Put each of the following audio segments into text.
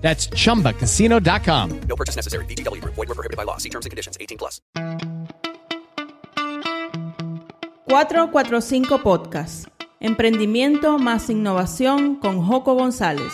That's chumbacasino.com. No purchase necessary. VGW Group. Void were prohibited by law. See terms and conditions. 18 plus. 445 Podcast. Emprendimiento más innovación con Joco González.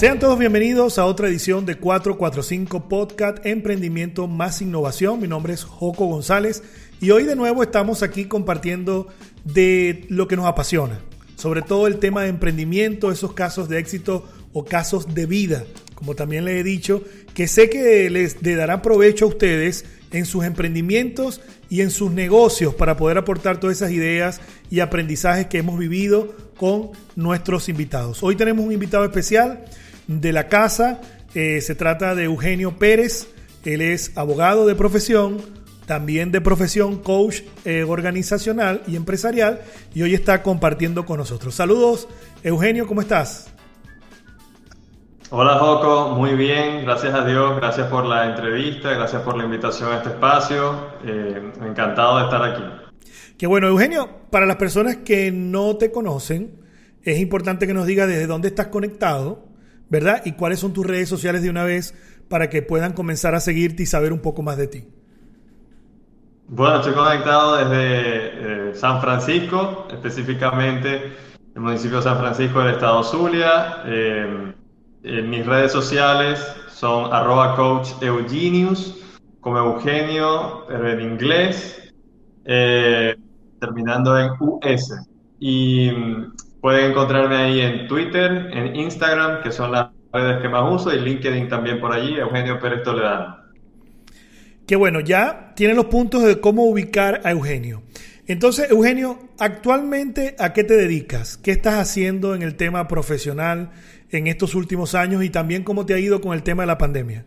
Sean todos bienvenidos a otra edición de 445 Podcast Emprendimiento más innovación. Mi nombre es Joco González y hoy de nuevo estamos aquí compartiendo de lo que nos apasiona, sobre todo el tema de emprendimiento, esos casos de éxito o casos de vida, como también les he dicho, que sé que les darán provecho a ustedes en sus emprendimientos y en sus negocios para poder aportar todas esas ideas y aprendizajes que hemos vivido con nuestros invitados. Hoy tenemos un invitado especial de la casa, eh, se trata de Eugenio Pérez, él es abogado de profesión, también de profesión coach eh, organizacional y empresarial y hoy está compartiendo con nosotros. Saludos, Eugenio, ¿cómo estás? Hola Joco, muy bien, gracias a Dios, gracias por la entrevista, gracias por la invitación a este espacio, eh, encantado de estar aquí. Qué bueno, Eugenio, para las personas que no te conocen, es importante que nos digas desde dónde estás conectado, ¿verdad? Y cuáles son tus redes sociales de una vez para que puedan comenzar a seguirte y saber un poco más de ti. Bueno, estoy conectado desde eh, San Francisco, específicamente el municipio de San Francisco del estado Zulia. Eh, mis redes sociales son arroba coach Eugenius, como Eugenio, pero en inglés, eh, terminando en US. Y mm, pueden encontrarme ahí en Twitter, en Instagram, que son las redes que más uso, y LinkedIn también por allí, Eugenio Pérez Toledano. Que bueno, ya tienen los puntos de cómo ubicar a Eugenio. Entonces, Eugenio, actualmente, ¿a qué te dedicas? ¿Qué estás haciendo en el tema profesional en estos últimos años y también cómo te ha ido con el tema de la pandemia?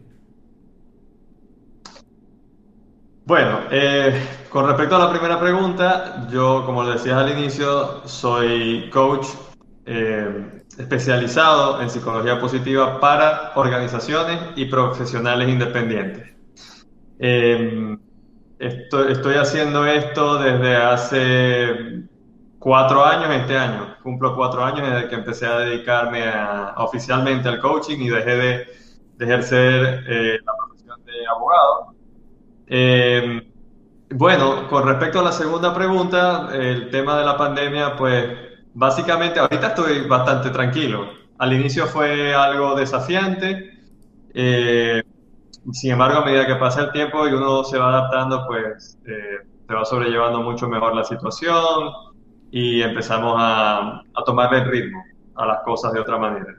Bueno, eh, con respecto a la primera pregunta, yo, como le decías al inicio, soy coach eh, especializado en psicología positiva para organizaciones y profesionales independientes. Eh, estoy, haciendo esto desde hace cuatro años, este año. Cumplo cuatro años desde que empecé a dedicarme oficialmente al coaching y dejé de, ejercer eh, la profesión de abogado. Eh, bueno, con respecto a la segunda pregunta, el tema de la pandemia, pues básicamente ahorita estoy bastante tranquilo. Al inicio fue algo desafiante. Eh, sin embargo, a medida que pasa el tiempo y uno se va adaptando, pues eh, se va sobrellevando mucho mejor la situación y empezamos a, a tomarle el ritmo a las cosas de otra manera.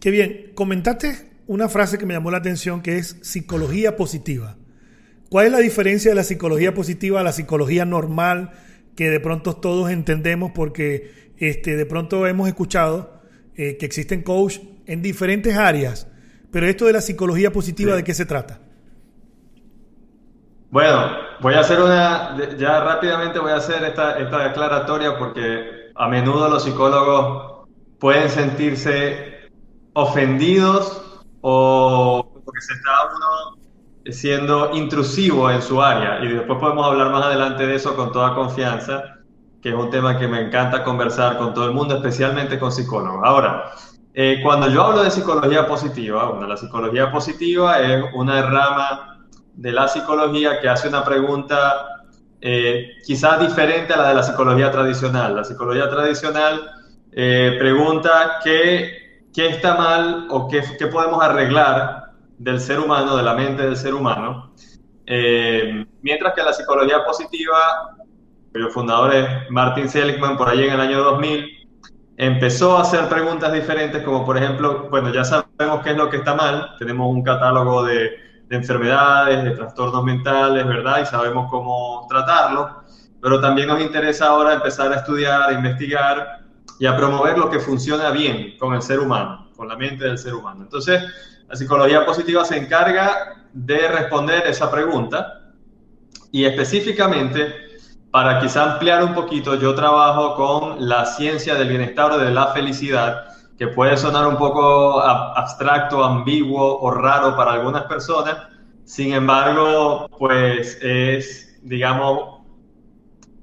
Qué bien. Comentaste una frase que me llamó la atención que es psicología positiva. ¿Cuál es la diferencia de la psicología positiva a la psicología normal que de pronto todos entendemos porque este, de pronto hemos escuchado eh, que existen coach en diferentes áreas pero esto de la psicología positiva, ¿de qué se trata? Bueno, voy a hacer una, ya rápidamente voy a hacer esta, esta aclaratoria porque a menudo los psicólogos pueden sentirse ofendidos o porque se está uno siendo intrusivo en su área y después podemos hablar más adelante de eso con toda confianza, que es un tema que me encanta conversar con todo el mundo, especialmente con psicólogos. Ahora, eh, cuando yo hablo de psicología positiva, bueno, la psicología positiva es una rama de la psicología que hace una pregunta eh, quizás diferente a la de la psicología tradicional. La psicología tradicional eh, pregunta qué, qué, está mal o qué, qué, podemos arreglar del ser humano, de la mente del ser humano, mientras que la psicología positiva, cuyo fundador es Martin Seligman por ahí en el año 2000, empezó a hacer preguntas diferentes, como por ejemplo, bueno, ya sabemos qué es lo que está mal, tenemos un catálogo de, enfermedades, de trastornos mentales, ¿verdad? Y sabemos cómo tratarlo, pero también nos interesa ahora empezar a estudiar, a investigar y a promover lo que funciona bien con el ser humano, con la mente del ser humano. Entonces, La psicología positiva se encarga de responder esa pregunta y específicamente, para quizá ampliar un poquito, yo trabajo con la ciencia del bienestar o de la felicidad, que puede sonar un poco abstracto, ambiguo o raro para algunas personas. Sin embargo, pues es, digamos,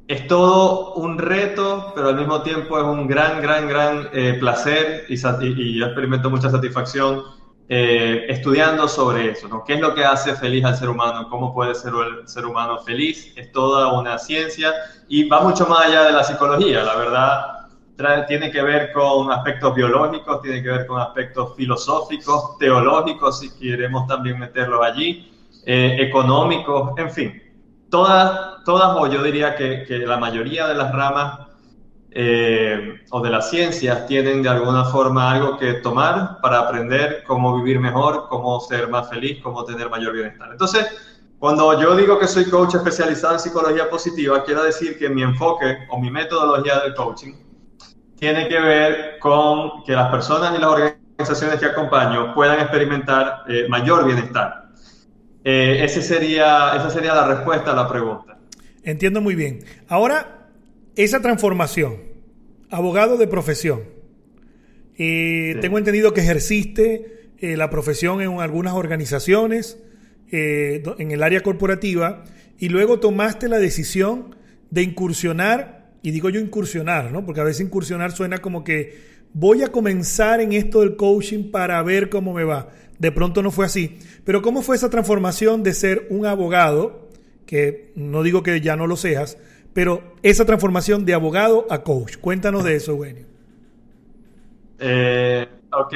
es todo un reto, pero al mismo tiempo es un gran, gran, gran eh, placer y, y, yo experimento mucha satisfacción eh, estudiando sobre eso, ¿no? ¿Qué es lo que hace feliz al ser humano? ¿Cómo puede ser el ser humano feliz? Es toda una ciencia y va mucho más allá de la psicología, la verdad. tiene que ver con aspectos biológicos, tiene que ver con aspectos filosóficos, teológicos, si queremos también meterlos allí, eh, económicos, en fin. Todas, todas, o yo diría que la mayoría de las ramas eh, o de las ciencias tienen de alguna forma algo que tomar para aprender cómo vivir mejor, cómo ser más feliz, cómo tener mayor bienestar. Entonces, cuando yo digo que soy coach especializado en psicología positiva, quiero decir que mi enfoque o mi metodología del coaching tiene que ver con que las personas y las organizaciones que acompaño puedan experimentar eh, mayor bienestar. Eh, ese sería, esa sería la respuesta a la pregunta. Entiendo muy bien. Ahora, esa transformación, abogado de profesión, eh, tengo entendido que ejerciste eh, la profesión en algunas organizaciones, eh, en el área corporativa, y luego tomaste la decisión de incursionar, y digo yo incursionar, ¿no? Porque a veces incursionar suena como que voy a comenzar en esto del coaching para ver cómo me va. De pronto no fue así. Pero ¿cómo fue esa transformación de ser un abogado, que no digo que ya no lo seas, pero esa transformación de abogado a coach. Cuéntanos de eso, Eugenio. Eh, ok.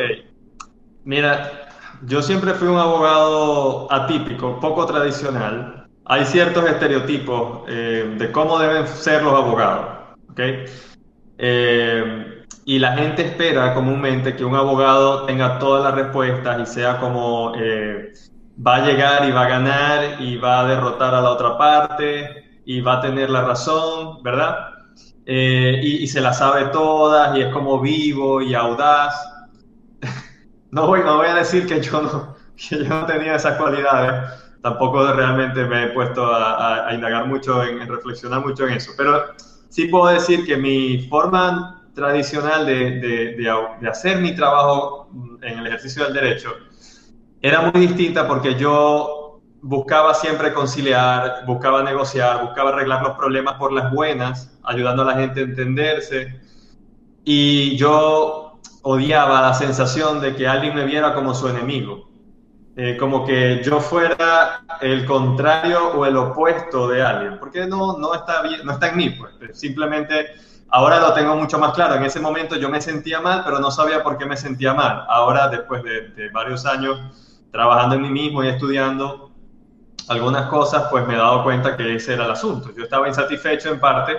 Mira, yo siempre fui un abogado atípico, poco tradicional. Hay ciertos estereotipos eh, de cómo deben ser los abogados. ¿okay? Eh, y la gente espera comúnmente que un abogado tenga todas las respuestas y sea como va a llegar y va a ganar y va a derrotar a la otra parte y va a tener la razón, ¿verdad? Eh, y, se la sabe todas y es como vivo y audaz. no, voy, no voy a decir que yo no, que yo no tenía esas cualidades, tampoco realmente me he puesto a, indagar mucho, en, reflexionar mucho en eso, pero sí puedo decir que mi forma tradicional de, de, de hacer mi trabajo en el ejercicio del derecho era muy distinta porque yo buscaba siempre conciliar, buscaba negociar, buscaba arreglar los problemas por las buenas, ayudando a la gente a entenderse. Y yo odiaba la sensación de que alguien me viera como su enemigo, eh, como que yo fuera el contrario o el opuesto de alguien, porque no, no, está, bien, no está en mí, pues. simplemente ahora lo tengo mucho más claro. En ese momento yo me sentía mal, pero no sabía por qué me sentía mal. Ahora, después de, de varios años trabajando en mí mismo y estudiando, algunas cosas, pues me he dado cuenta que ese era el asunto. Yo estaba insatisfecho en parte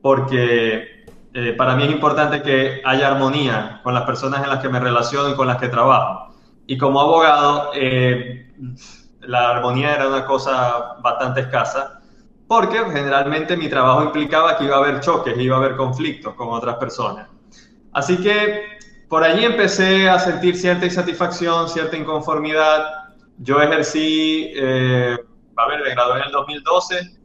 porque eh, para mí es importante que haya armonía con las personas en las que me relaciono y con las que trabajo. Y como abogado, eh, la armonía era una cosa bastante escasa porque generalmente mi trabajo implicaba que iba a haber choques, iba a haber conflictos con otras personas. Así que por allí empecé a sentir cierta insatisfacción, cierta inconformidad yo ejercí, eh, a ver, me gradué en el 2012.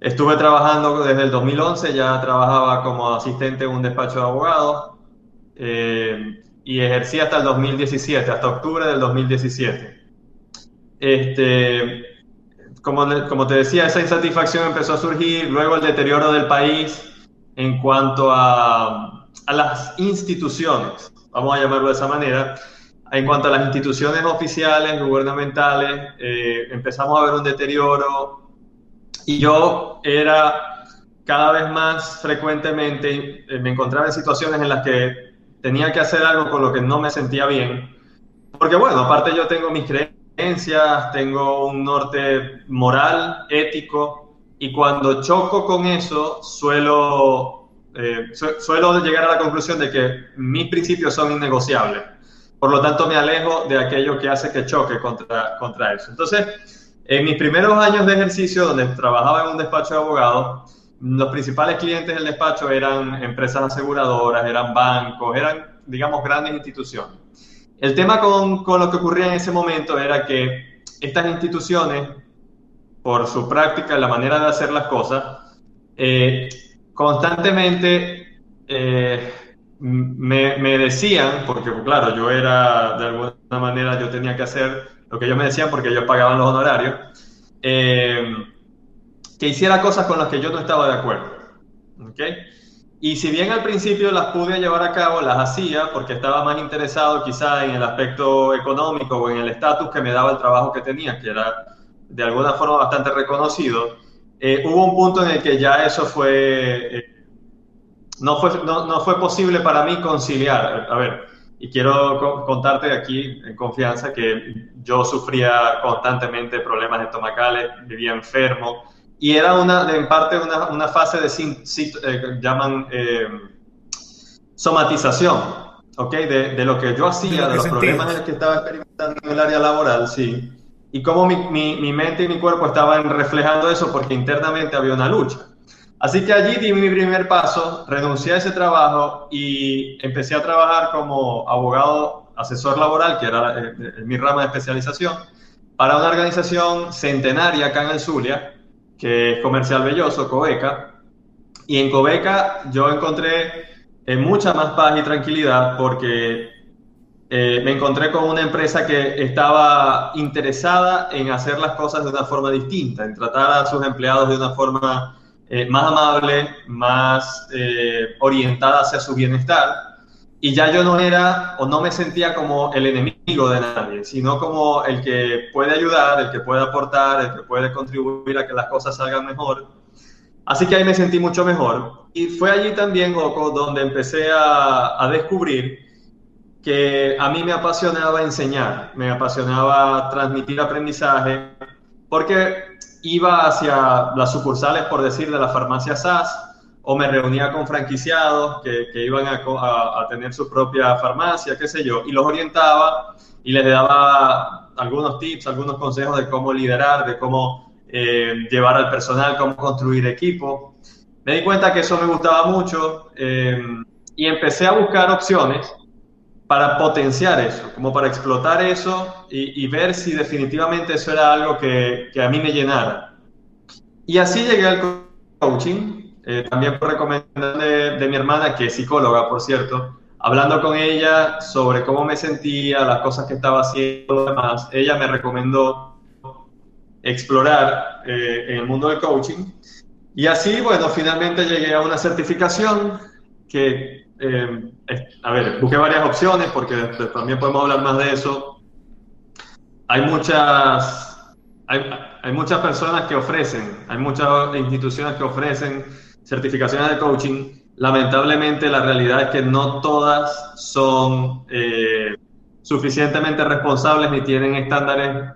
Estuve trabajando desde el 2011, ya trabajaba como asistente en un despacho de abogados eh, y ejercí hasta el 2017, hasta octubre del 2017. Este, como, como te decía, esa insatisfacción empezó a surgir, luego el deterioro del país en cuanto a, a las instituciones, vamos a llamarlo de esa manera, en cuanto a las instituciones oficiales, gubernamentales, eh, empezamos a ver un deterioro y yo era cada vez más frecuentemente, eh, me encontraba en situaciones en las que tenía que hacer algo con lo que no me sentía bien. Porque bueno, aparte yo tengo mis creencias, tengo un norte moral, ético, y cuando choco con eso, suelo, eh, suelo llegar a la conclusión de que mis principios son innegociables. Por lo tanto, me alejo de aquello que hace que choque contra, contra eso. Entonces, en mis primeros años de ejercicio, donde trabajaba en un despacho de abogados, los principales clientes del despacho eran empresas aseguradoras, eran bancos, eran, digamos, grandes instituciones. El tema con, con lo que ocurría en ese momento era que estas instituciones, por su práctica, la manera de hacer las cosas, eh, constantemente eh, me, decían, porque claro, yo era, de alguna manera, yo tenía que hacer lo que ellos me decían porque ellos pagaban los honorarios, eh, que hiciera cosas con las que yo no estaba de acuerdo. ¿okay? Y si bien al principio las pude llevar a cabo, las hacía porque estaba más interesado quizá en el aspecto económico o en el estatus que me daba el trabajo que tenía, que era de alguna forma bastante reconocido, eh, hubo un punto en el que ya eso fue, eh, no, fue no, no, fue posible para mí conciliar. A ver, y quiero contarte aquí en confianza que yo sufría constantemente problemas estomacales, vivía enfermo, y era una, en parte una, una fase de, eh, llaman eh, somatización, ¿ok? De, de, lo que yo hacía, de, los problemas en que estaba experimentando en el área laboral, sí. Y cómo mi, mi, mi, mente y mi cuerpo estaban reflejando eso porque internamente había una lucha. Así que allí di mi primer paso, renuncié a ese trabajo y empecé a trabajar como abogado asesor laboral, que era eh, mi rama de especialización, para una organización centenaria acá en Zulia, que es Comercial Belloso, Cobeca. Y en Cobeca yo encontré eh, mucha más paz y tranquilidad porque eh, me encontré con una empresa que estaba interesada en hacer las cosas de una forma distinta, en tratar a sus empleados de una forma eh, más amable, más eh, orientada hacia su bienestar. Y ya yo no era o no me sentía como el enemigo de nadie, sino como el que puede ayudar, el que puede aportar, el que puede contribuir a que las cosas salgan mejor. Así que ahí me sentí mucho mejor. Y fue allí también, Goku, donde empecé a, a descubrir que a mí me apasionaba enseñar, me apasionaba transmitir aprendizaje, porque iba hacia las sucursales, por decir, de la farmacia SAS, o me reunía con franquiciados que, que iban a, a, a, tener su propia farmacia, qué sé yo, y los orientaba y les daba algunos tips, algunos consejos de cómo liderar, de cómo eh, llevar al personal, cómo construir equipo. Me di cuenta que eso me gustaba mucho eh, y empecé a buscar opciones para potenciar eso, como para explotar eso y, y, ver si definitivamente eso era algo que, que, a mí me llenara. Y así llegué al coaching, eh, también por recomendación de, de, mi hermana, que es psicóloga, por cierto, hablando con ella sobre cómo me sentía, las cosas que estaba haciendo, demás, ella me recomendó explorar eh, en el mundo del coaching. Y así, bueno, finalmente llegué a una certificación que eh, a ver, busqué varias opciones porque también podemos hablar más de eso. Hay muchas, hay, hay, muchas personas que ofrecen, hay muchas instituciones que ofrecen certificaciones de coaching. Lamentablemente la realidad es que no todas son eh, suficientemente responsables ni tienen estándares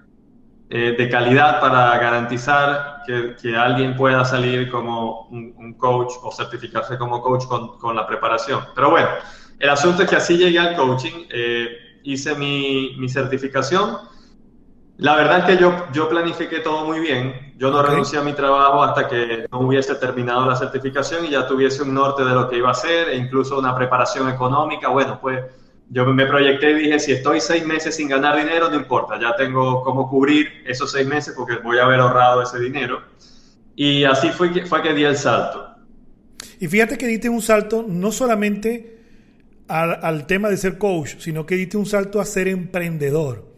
eh, de calidad para garantizar que, que, alguien pueda salir como un, un, coach o certificarse como coach con, con, la preparación. Pero bueno, el asunto es que así llegué al coaching, eh, hice mi, mi, certificación. La verdad es que yo, yo planifiqué todo muy bien. Yo no okay. renuncié a mi trabajo hasta que no hubiese terminado la certificación y ya tuviese un norte de lo que iba a hacer e incluso una preparación económica. Bueno, pues yo me proyecté y dije, si estoy seis meses sin ganar dinero, no importa, ya tengo cómo cubrir esos seis meses porque voy a haber ahorrado ese dinero. Y así fue que, fue que di el salto. Y fíjate que diste un salto no solamente al, al tema de ser coach, sino que diste un salto a ser emprendedor.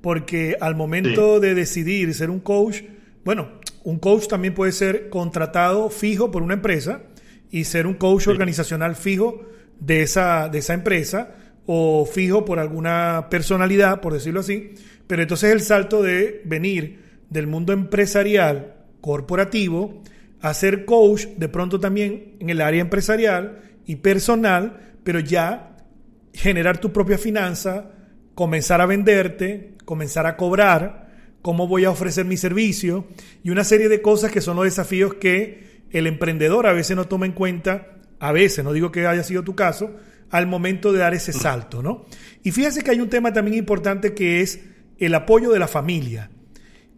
Porque al momento sí. de decidir ser un coach, bueno, un coach también puede ser contratado fijo por una empresa y ser un coach sí. organizacional fijo de esa, de esa empresa o fijo por alguna personalidad, por decirlo así, pero entonces el salto de venir del mundo empresarial, corporativo, a ser coach de pronto también en el área empresarial y personal, pero ya generar tu propia finanza, comenzar a venderte, comenzar a cobrar, cómo voy a ofrecer mi servicio y una serie de cosas que son los desafíos que el emprendedor a veces no toma en cuenta, a veces, no digo que haya sido tu caso, al momento de dar ese salto, ¿no? Y fíjese que hay un tema también importante que es el apoyo de la familia.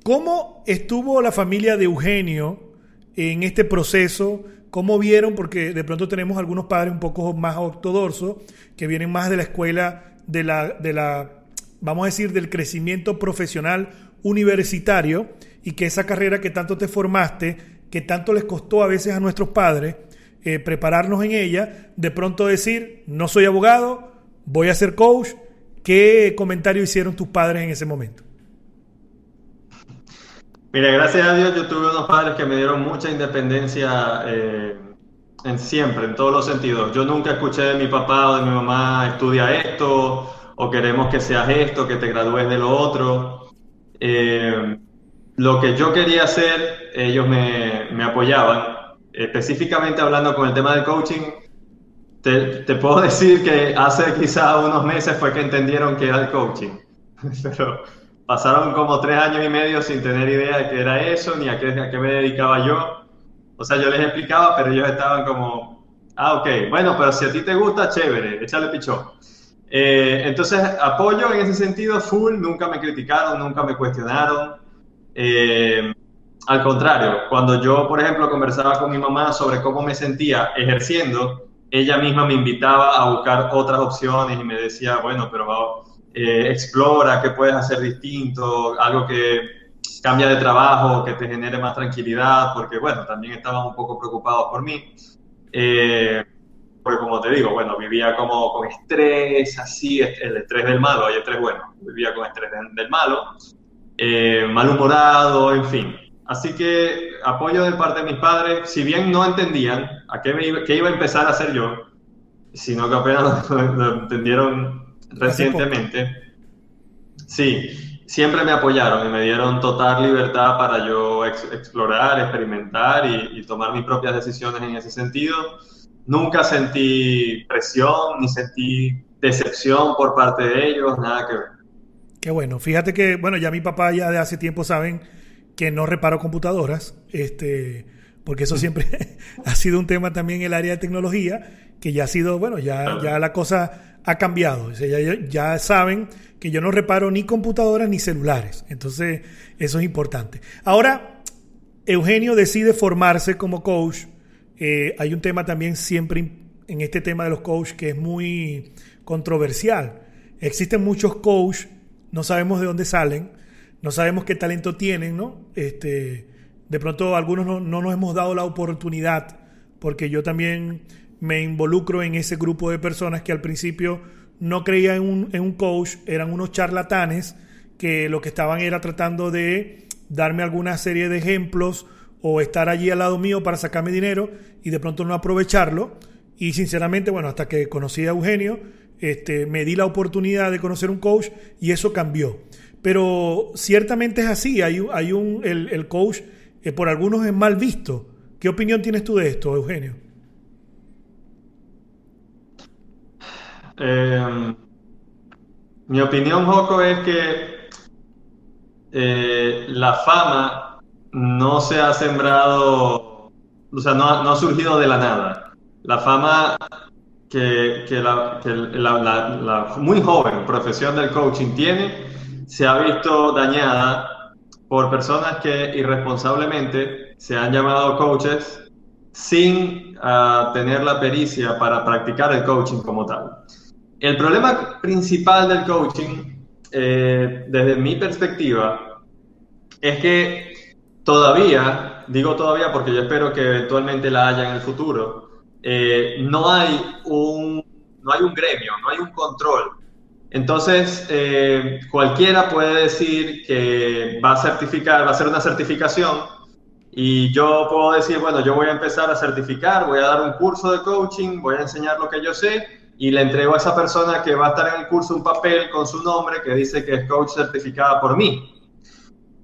¿Cómo estuvo la familia de Eugenio en este proceso? ¿Cómo vieron? Porque de pronto tenemos algunos padres un poco más ortodoxos que vienen más de la escuela de la, de la, vamos a decir, del crecimiento profesional universitario y que esa carrera que tanto te formaste, que tanto les costó a veces a nuestros padres eh, prepararnos en ella, de pronto decir, no soy abogado, voy a ser coach. ¿Qué comentario hicieron tus padres en ese momento? Mira, gracias a Dios yo tuve unos padres que me dieron mucha independencia eh, en siempre, en todos los sentidos. Yo nunca escuché de mi papá o de mi mamá, estudia esto, o queremos que seas esto, que te gradúes de lo otro. Eh, lo que yo quería hacer, ellos me, me, apoyaban. Específicamente hablando con el tema del coaching, te, te, puedo decir que hace quizá unos meses fue que entendieron que era el coaching. Pero pasaron como tres años y medio sin tener idea de qué era eso, ni a qué, a qué me dedicaba yo. O sea, yo les explicaba, pero ellos estaban como, ah, ok, bueno, pero si a ti te gusta, chévere, échale pichón. Eh, entonces, apoyo en ese sentido full, nunca me criticaron, nunca me cuestionaron. Eh, al contrario, cuando yo, por ejemplo, conversaba con mi mamá sobre cómo me sentía ejerciendo, ella misma me invitaba a buscar otras opciones y me decía, bueno, pero eh, explora qué puedes hacer distinto, algo que cambia de trabajo, que te genere más tranquilidad, porque bueno, también estaban un poco preocupados por mí. Eh, porque como te digo, bueno, vivía como con estrés, así, el estrés del malo, hay estrés bueno, vivía con estrés del malo, eh, malhumorado, en fin. Así que apoyo de parte de mis padres, si bien no entendían a qué, me iba, qué iba a empezar a hacer yo, sino que apenas lo, entendieron recientemente. Sí, siempre me apoyaron y me dieron total libertad para yo explorar, experimentar y, y, tomar mis propias decisiones en ese sentido. Nunca sentí presión ni sentí decepción por parte de ellos, nada que ver. Qué bueno. Fíjate que, bueno, ya mi papá ya de hace tiempo saben que no reparo computadoras, este, porque eso siempre ha sido un tema también en el área de tecnología, que ya ha sido, bueno, ya, ya la cosa ha cambiado. Ya, saben que yo no reparo ni computadoras ni celulares. Entonces, eso es importante. Ahora, Eugenio decide formarse como coach. Eh, hay un tema también siempre en este tema de los coaches que es muy controversial. Existen muchos coaches, no sabemos de dónde salen, no sabemos qué talento tienen, ¿no? Este, de pronto algunos no, no nos hemos dado la oportunidad, porque yo también me involucro en ese grupo de personas que al principio no creían en un, en un coach, eran unos charlatanes que lo que estaban era tratando de darme alguna serie de ejemplos o estar allí al lado mío para sacarme dinero y de pronto no aprovecharlo. Y sinceramente, bueno, hasta que conocí a Eugenio, este, me di la oportunidad de conocer un coach y eso cambió. Pero ciertamente es así, hay, hay un, el, el coach eh, por algunos es mal visto. ¿Qué opinión tienes tú de esto, Eugenio? Eh, mi opinión, Joco, es que eh, la fama no se ha sembrado, o sea, no, ha surgido de la nada. La fama que, la, muy joven profesión del coaching tiene se ha visto dañada por personas que irresponsablemente se han llamado coaches sin uh, tener la pericia para practicar el coaching como tal. El problema principal del coaching, eh, desde mi perspectiva, es que todavía, digo todavía porque yo espero que eventualmente la haya en el futuro, eh, no, hay un, no hay un gremio, no hay un control. Entonces, eh, cualquiera puede decir que va a certificar, va a hacer una certificación y yo puedo decir, bueno, yo voy a empezar a certificar, voy a dar un curso de coaching, voy a enseñar lo que yo sé y le entrego a esa persona que va a estar en el curso un papel con su nombre que dice que es coach certificada por mí.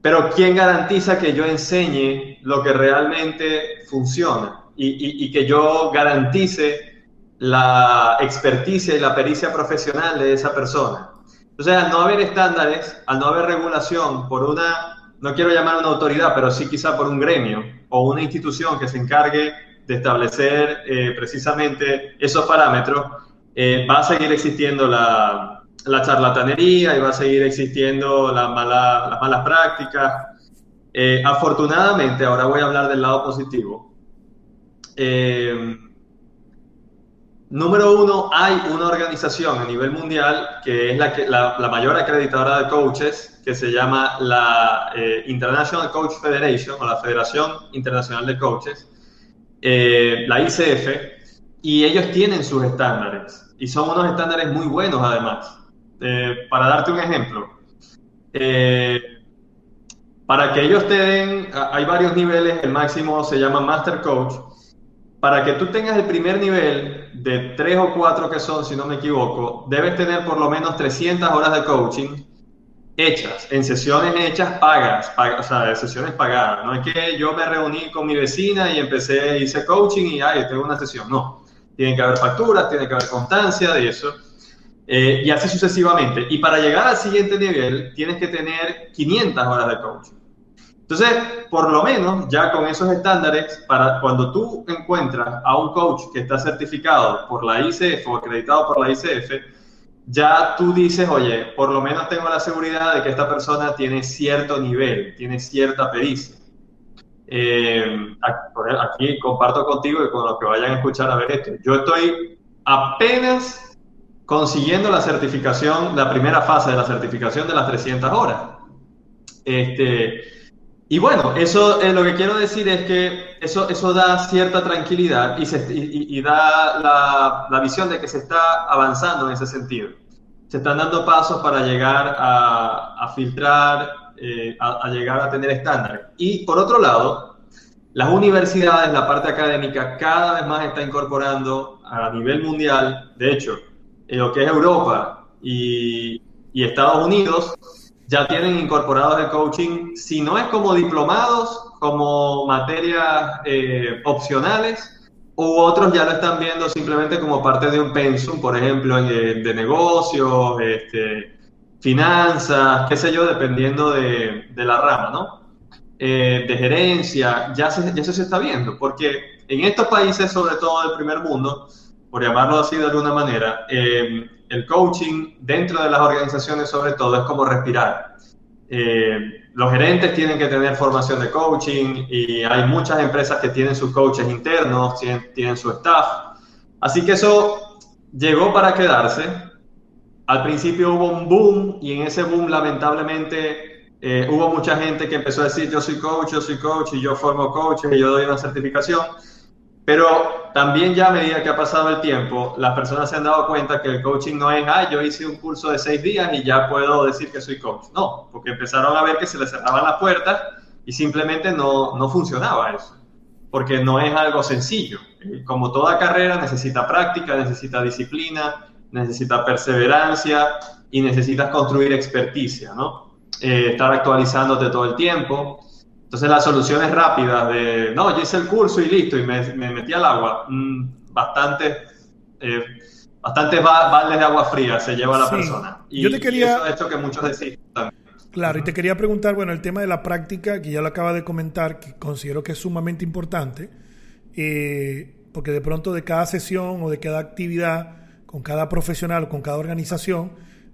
Pero ¿quién garantiza que yo enseñe lo que realmente funciona y, y, y que yo garantice la experticia y la pericia profesional de esa persona? Sea, al no haber estándares, al no haber regulación por una, no quiero llamar una autoridad, pero sí quizá por un gremio o una institución que se encargue de establecer eh, precisamente esos parámetros, eh, va a seguir existiendo la, la, charlatanería y va a seguir existiendo la mala, las malas prácticas. Eh, afortunadamente, ahora voy a hablar del lado positivo. Eh, número uno, hay una organización a nivel mundial que es la, que, la, mayor acreditadora de coaches, que se llama la International Coach Federation o la Federación Internacional de Coaches, la ICF, y ellos tienen sus estándares, y son unos estándares muy buenos además. Eh, para darte un ejemplo, para que ellos te den, hay varios niveles, el máximo se llama Master Coach, para que tú tengas el primer nivel de tres o cuatro que son, si no me equivoco, debes tener por lo menos 300 horas de coaching hechas, en sesiones hechas pagas, o sea, de sesiones pagadas. No es que yo me reuní con mi vecina y empecé, hice coaching y ay, tengo una sesión. No, tiene que haber facturas, tiene que haber constancia de eso. Eh, y así sucesivamente. Y para llegar al siguiente nivel, tienes que tener 500 horas de coaching. Entonces, por lo menos ya con esos estándares, para cuando tú encuentras a un coach que está certificado por la ICF o acreditado por la ICF, ya tú dices, oye, por lo menos tengo la seguridad de que esta persona tiene cierto nivel, tiene cierta pericia. Eh, aquí comparto contigo y con los que vayan a escuchar a ver esto. Yo estoy apenas consiguiendo la certificación, la primera fase de la certificación de las 300 horas. Este, y bueno, eso eh, lo que quiero decir es que eso, eso da cierta tranquilidad y, se, y, da la, la, visión de que se está avanzando en ese sentido. Se están dando pasos para llegar a, a filtrar, eh, a, llegar a tener estándares. Y por otro lado, las universidades, la parte académica, cada vez más está incorporando a nivel mundial, de hecho, en lo que es Europa y, Estados Unidos, ya tienen incorporados el coaching, si no es como diplomados, como materias eh, opcionales, u otros ya lo están viendo simplemente como parte de un pensum, por ejemplo, eh, de negocios, este, finanzas, qué sé yo, dependiendo de, la rama, ¿no? Eh, de gerencia, ya, se, eso se está viendo, porque en estos países, sobre todo del primer mundo, por llamarlo así de alguna manera, el coaching dentro de las organizaciones sobre todo es como respirar. Eh, los gerentes tienen que tener formación de coaching y hay muchas empresas que tienen sus coaches internos, tienen, su staff. Así que eso llegó para quedarse. Al principio hubo un boom y en ese boom lamentablemente eh, hubo mucha gente que empezó a decir yo soy coach, yo soy coach y yo formo coaches y yo doy una certificación. Pero también ya a medida que ha pasado el tiempo, las personas se han dado cuenta que el coaching no es, ah, yo hice un curso de seis días y ya puedo decir que soy coach. No, porque empezaron a ver que se les cerraban las puertas y simplemente no, no funcionaba eso. Porque no es algo sencillo. Como toda carrera necesita práctica, necesita disciplina, necesita perseverancia y necesitas construir experticia, ¿no? Eh, estar actualizándote todo el tiempo. Entonces las soluciones rápidas de, no, yo hice el curso y listo, y me, metí al agua, mm, bastante, eh, bastantes baldes de agua fría se lleva la persona. Y, yo te quería... eso ha hecho que muchos desistan. Claro, y te quería preguntar, bueno, el tema de la práctica, que ya lo acaba de comentar, que considero que es sumamente importante, eh, porque de pronto de cada sesión o de cada actividad, con cada profesional o con cada organización,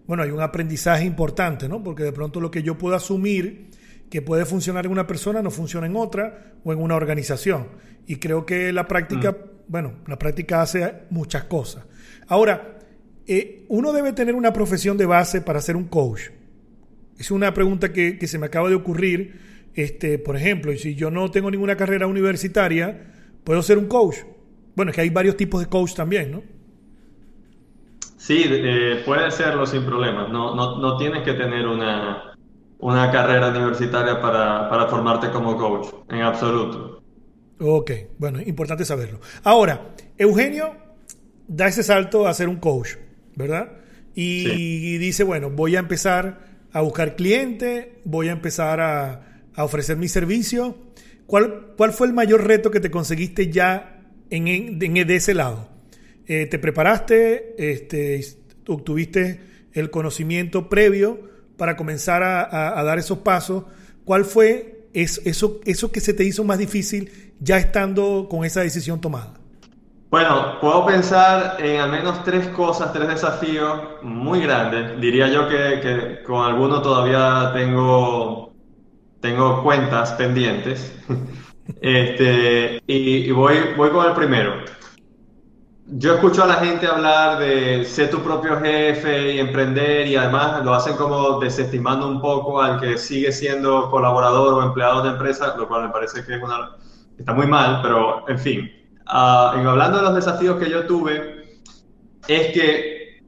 bueno, hay un aprendizaje importante, ¿no? Porque de pronto lo que yo puedo asumir que puede funcionar en una persona no funciona en otra o en una organización. Y creo que la práctica, mm. bueno, la práctica hace muchas cosas. Ahora, eh, uno debe tener una profesión de base para ser un coach. Es una pregunta que, se me acaba de ocurrir. Este, por ejemplo, si yo no tengo ninguna carrera universitaria, ¿puedo ser un coach? Bueno, es que hay varios tipos de coach también, ¿no? Sí, eh, puede serlo sin problemas. No, no, no tienes que tener una, una carrera universitaria para, para formarte como coach, en absoluto. Ok, bueno, importante saberlo. Ahora, Eugenio da ese salto a ser un coach, ¿verdad? Y dice, bueno, voy a empezar a buscar clientes, voy a empezar a, a ofrecer mi servicio. ¿Cuál, ¿Cuál, fue el mayor reto que te conseguiste ya en, en, de ese lado? Eh, ¿Te preparaste? Este, ¿Obtuviste el conocimiento previo? para comenzar a, dar esos pasos, ¿cuál fue eso, que se te hizo más difícil ya estando con esa decisión tomada? Bueno, puedo pensar en al menos tres cosas, tres desafíos muy grandes. Diría yo que, con alguno todavía tengo, tengo cuentas pendientes. Este, y, voy, voy con el primero. Yo escucho a la gente hablar de ser tu propio jefe y emprender y además lo hacen como desestimando un poco al que sigue siendo colaborador o empleado de empresa, lo cual me parece que está muy mal, pero en fin. Uh, hablando de los desafíos que yo tuve, es que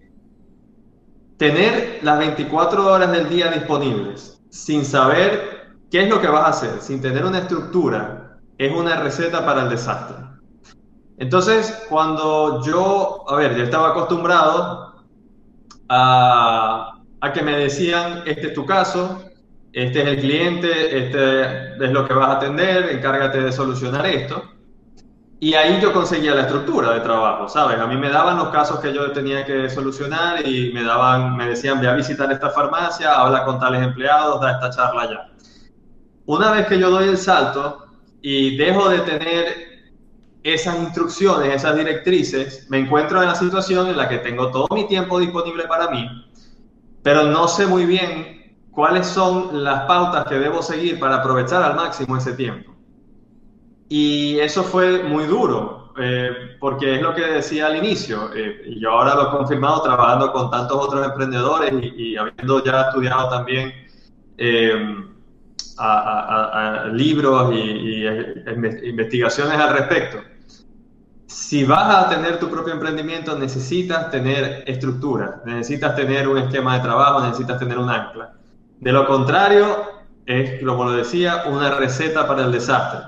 tener las 24 horas del día disponibles sin saber qué es lo que vas a hacer, sin tener una estructura, es una receta para el desastre. Entonces, cuando yo, a ver, yo estaba acostumbrado a, a, que me decían, este es tu caso, este es el cliente, este es lo que vas a atender, encárgate de solucionar esto. Y ahí yo conseguía la estructura de trabajo, ¿sabes? A mí me daban los casos que yo tenía que solucionar y me daban, me decían, ve a visitar esta farmacia, habla con tales empleados, da esta charla ya. Una vez que yo doy el salto y dejo de tener esas instrucciones, esas directrices, me encuentro en la situación en la que tengo todo mi tiempo disponible para mí, pero no sé muy bien cuáles son las pautas que debo seguir para aprovechar al máximo ese tiempo. Y eso fue muy duro, eh, porque es lo que decía al inicio, eh, y yo ahora lo he confirmado trabajando con tantos otros emprendedores y, habiendo ya estudiado también eh, a, libros y, investigaciones al respecto. Si vas a tener tu propio emprendimiento, necesitas tener estructura, necesitas tener un esquema de trabajo, necesitas tener un ancla. De lo contrario, es, como lo decía, una receta para el desastre.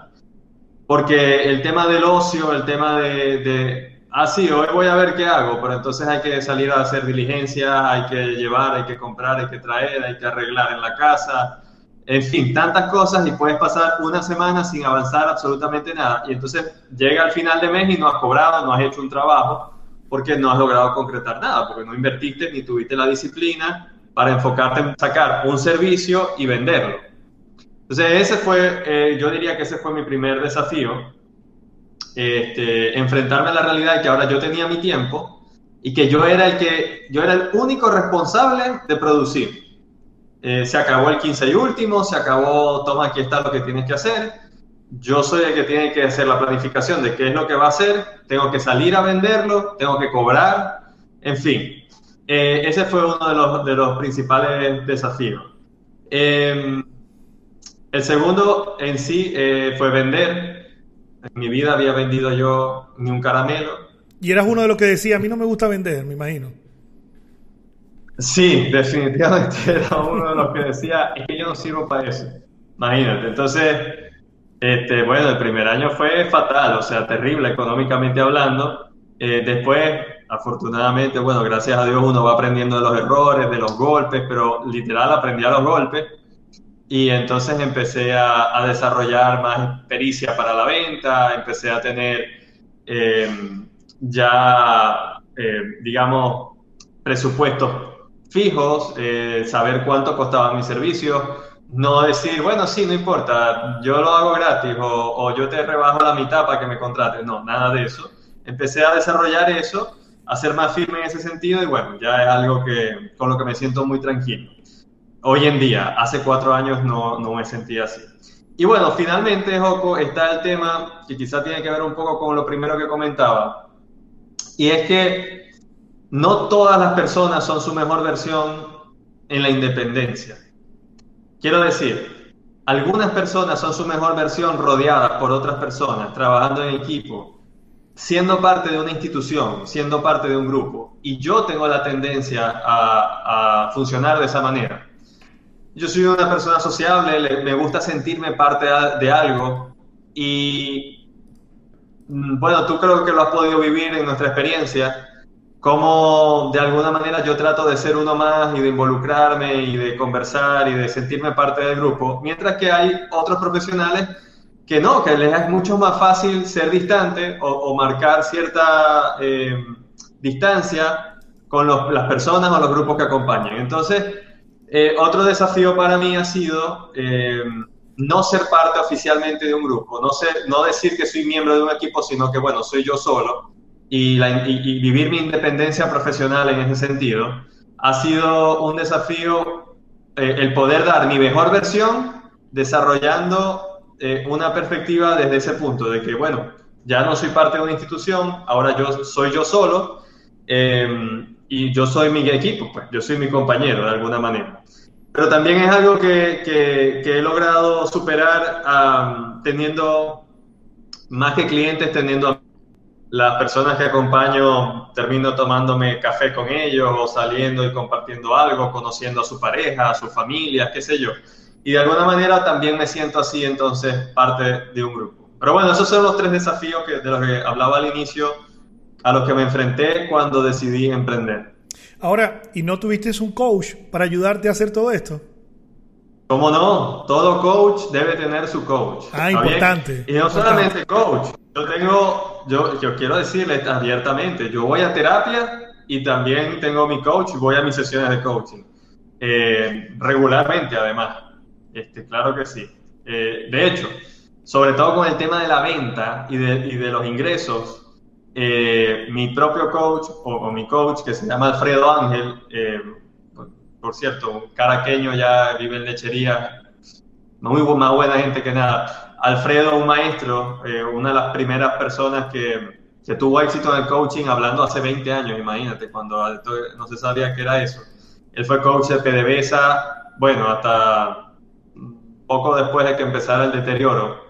Porque el tema del ocio, el tema de, de ah, sí, hoy voy a ver qué hago, pero entonces hay que salir a hacer diligencias, hay que llevar, hay que comprar, hay que traer, hay que arreglar en la casa, en fin, tantas cosas y puedes pasar una semana sin avanzar absolutamente nada. Y entonces llega al final de mes y no has cobrado, no has hecho un trabajo porque no has logrado concretar nada, porque no invertiste ni tuviste la disciplina para enfocarte en sacar un servicio y venderlo. Entonces ese fue, eh, yo diría que ese fue mi primer desafío, este, enfrentarme a la realidad de que ahora yo tenía mi tiempo y que yo era el que, yo era el único responsable de producir. Eh, se acabó el 15 y último, se acabó, toma, aquí está lo que tienes que hacer. Yo soy el que tiene que hacer la planificación de qué es lo que va a hacer, tengo que salir a venderlo, tengo que cobrar, en fin. Eh, ese fue uno de los, de los principales desafíos. Em, el segundo en sí eh, fue vender. En mi vida había vendido yo ni un caramelo. Y eras uno de los que decía, a mí no me gusta vender, me imagino. Sí, definitivamente era uno de los que decía, es que yo no sirvo para eso. Imagínate. Entonces, este, bueno, el primer año fue fatal, o sea, terrible económicamente hablando. Eh, después, afortunadamente, bueno, gracias a Dios uno va aprendiendo de los errores, de los golpes, pero literal aprendí a los golpes. Y entonces empecé a, desarrollar más pericia para la venta, empecé a tener eh, ya, eh, digamos, presupuestos fijos, eh, saber cuánto costaba mi servicio, no decir, bueno, sí, no importa, yo lo hago gratis o, yo te rebajo la mitad para que me contrates. No, nada de eso. Empecé a desarrollar eso, a ser más firme en ese sentido y bueno, ya es algo que, con lo que me siento muy tranquilo. Hoy en día, hace cuatro años no, no me sentía así. Y bueno, finalmente, Joko, está el tema que quizá tiene que ver un poco con lo primero que comentaba. Y es que no todas las personas son su mejor versión en la independencia. Quiero decir, algunas personas son su mejor versión rodeadas por otras personas, trabajando en equipo, siendo parte de una institución, siendo parte de un grupo. Y yo tengo la tendencia a, funcionar de esa manera. Yo soy una persona sociable, me gusta sentirme parte de algo y mm, bueno, tú creo que lo has podido vivir en nuestra experiencia cómo de alguna manera yo trato de ser uno más y de involucrarme y de conversar y de sentirme parte del grupo, mientras que hay otros profesionales que no, que les es mucho más fácil ser distante o, marcar cierta eh, distancia con las personas o los grupos que acompañan. Entonces, eh, otro desafío para mí ha sido eh, no ser parte oficialmente de un grupo, no, decir que soy miembro de un equipo, sino que, bueno, soy yo solo y, vivir mi independencia profesional en ese sentido, ha sido un desafío eh, el poder dar mi mejor versión desarrollando eh, una perspectiva desde ese punto, de que, bueno, ya no soy parte de una institución, ahora yo soy yo solo eh, y yo soy mi equipo, pues yo soy mi compañero de alguna manera. Pero también es algo que, que, que he logrado superar um, teniendo más que clientes, teniendo las personas que acompaño, termino tomándome café con ellos o saliendo y compartiendo algo, conociendo a su pareja, a su familia, qué sé yo. Y de alguna manera también me siento así entonces parte de un grupo. Pero bueno, esos son los tres desafíos que, de los que hablaba al inicio, a los que me enfrenté cuando decidí emprender. Ahora, ¿y no tuviste un coach para ayudarte a hacer todo esto? ¿Cómo no? Todo coach debe tener su coach. Ah, importante. Y no solamente coach. Yo tengo, yo, yo quiero decirles abiertamente, yo voy a terapia y también tengo mi coach, voy a mis sesiones de coaching. Eh, regularmente, además. Este, claro que sí. Eh, de hecho, sobre todo con el tema de la venta y de, y de los ingresos, eh, mi propio coach o, o, mi coach que se llama Alfredo Ángel, eh, por, cierto, un caraqueño ya vive en lechería, muy más buena gente que nada. Alfredo, un maestro, eh, una de las primeras personas que, que, tuvo éxito en el coaching hablando hace 20 años, imagínate, cuando no se sabía qué era eso. Él fue coach de PDVSA, bueno, hasta poco después de que empezara el deterioro.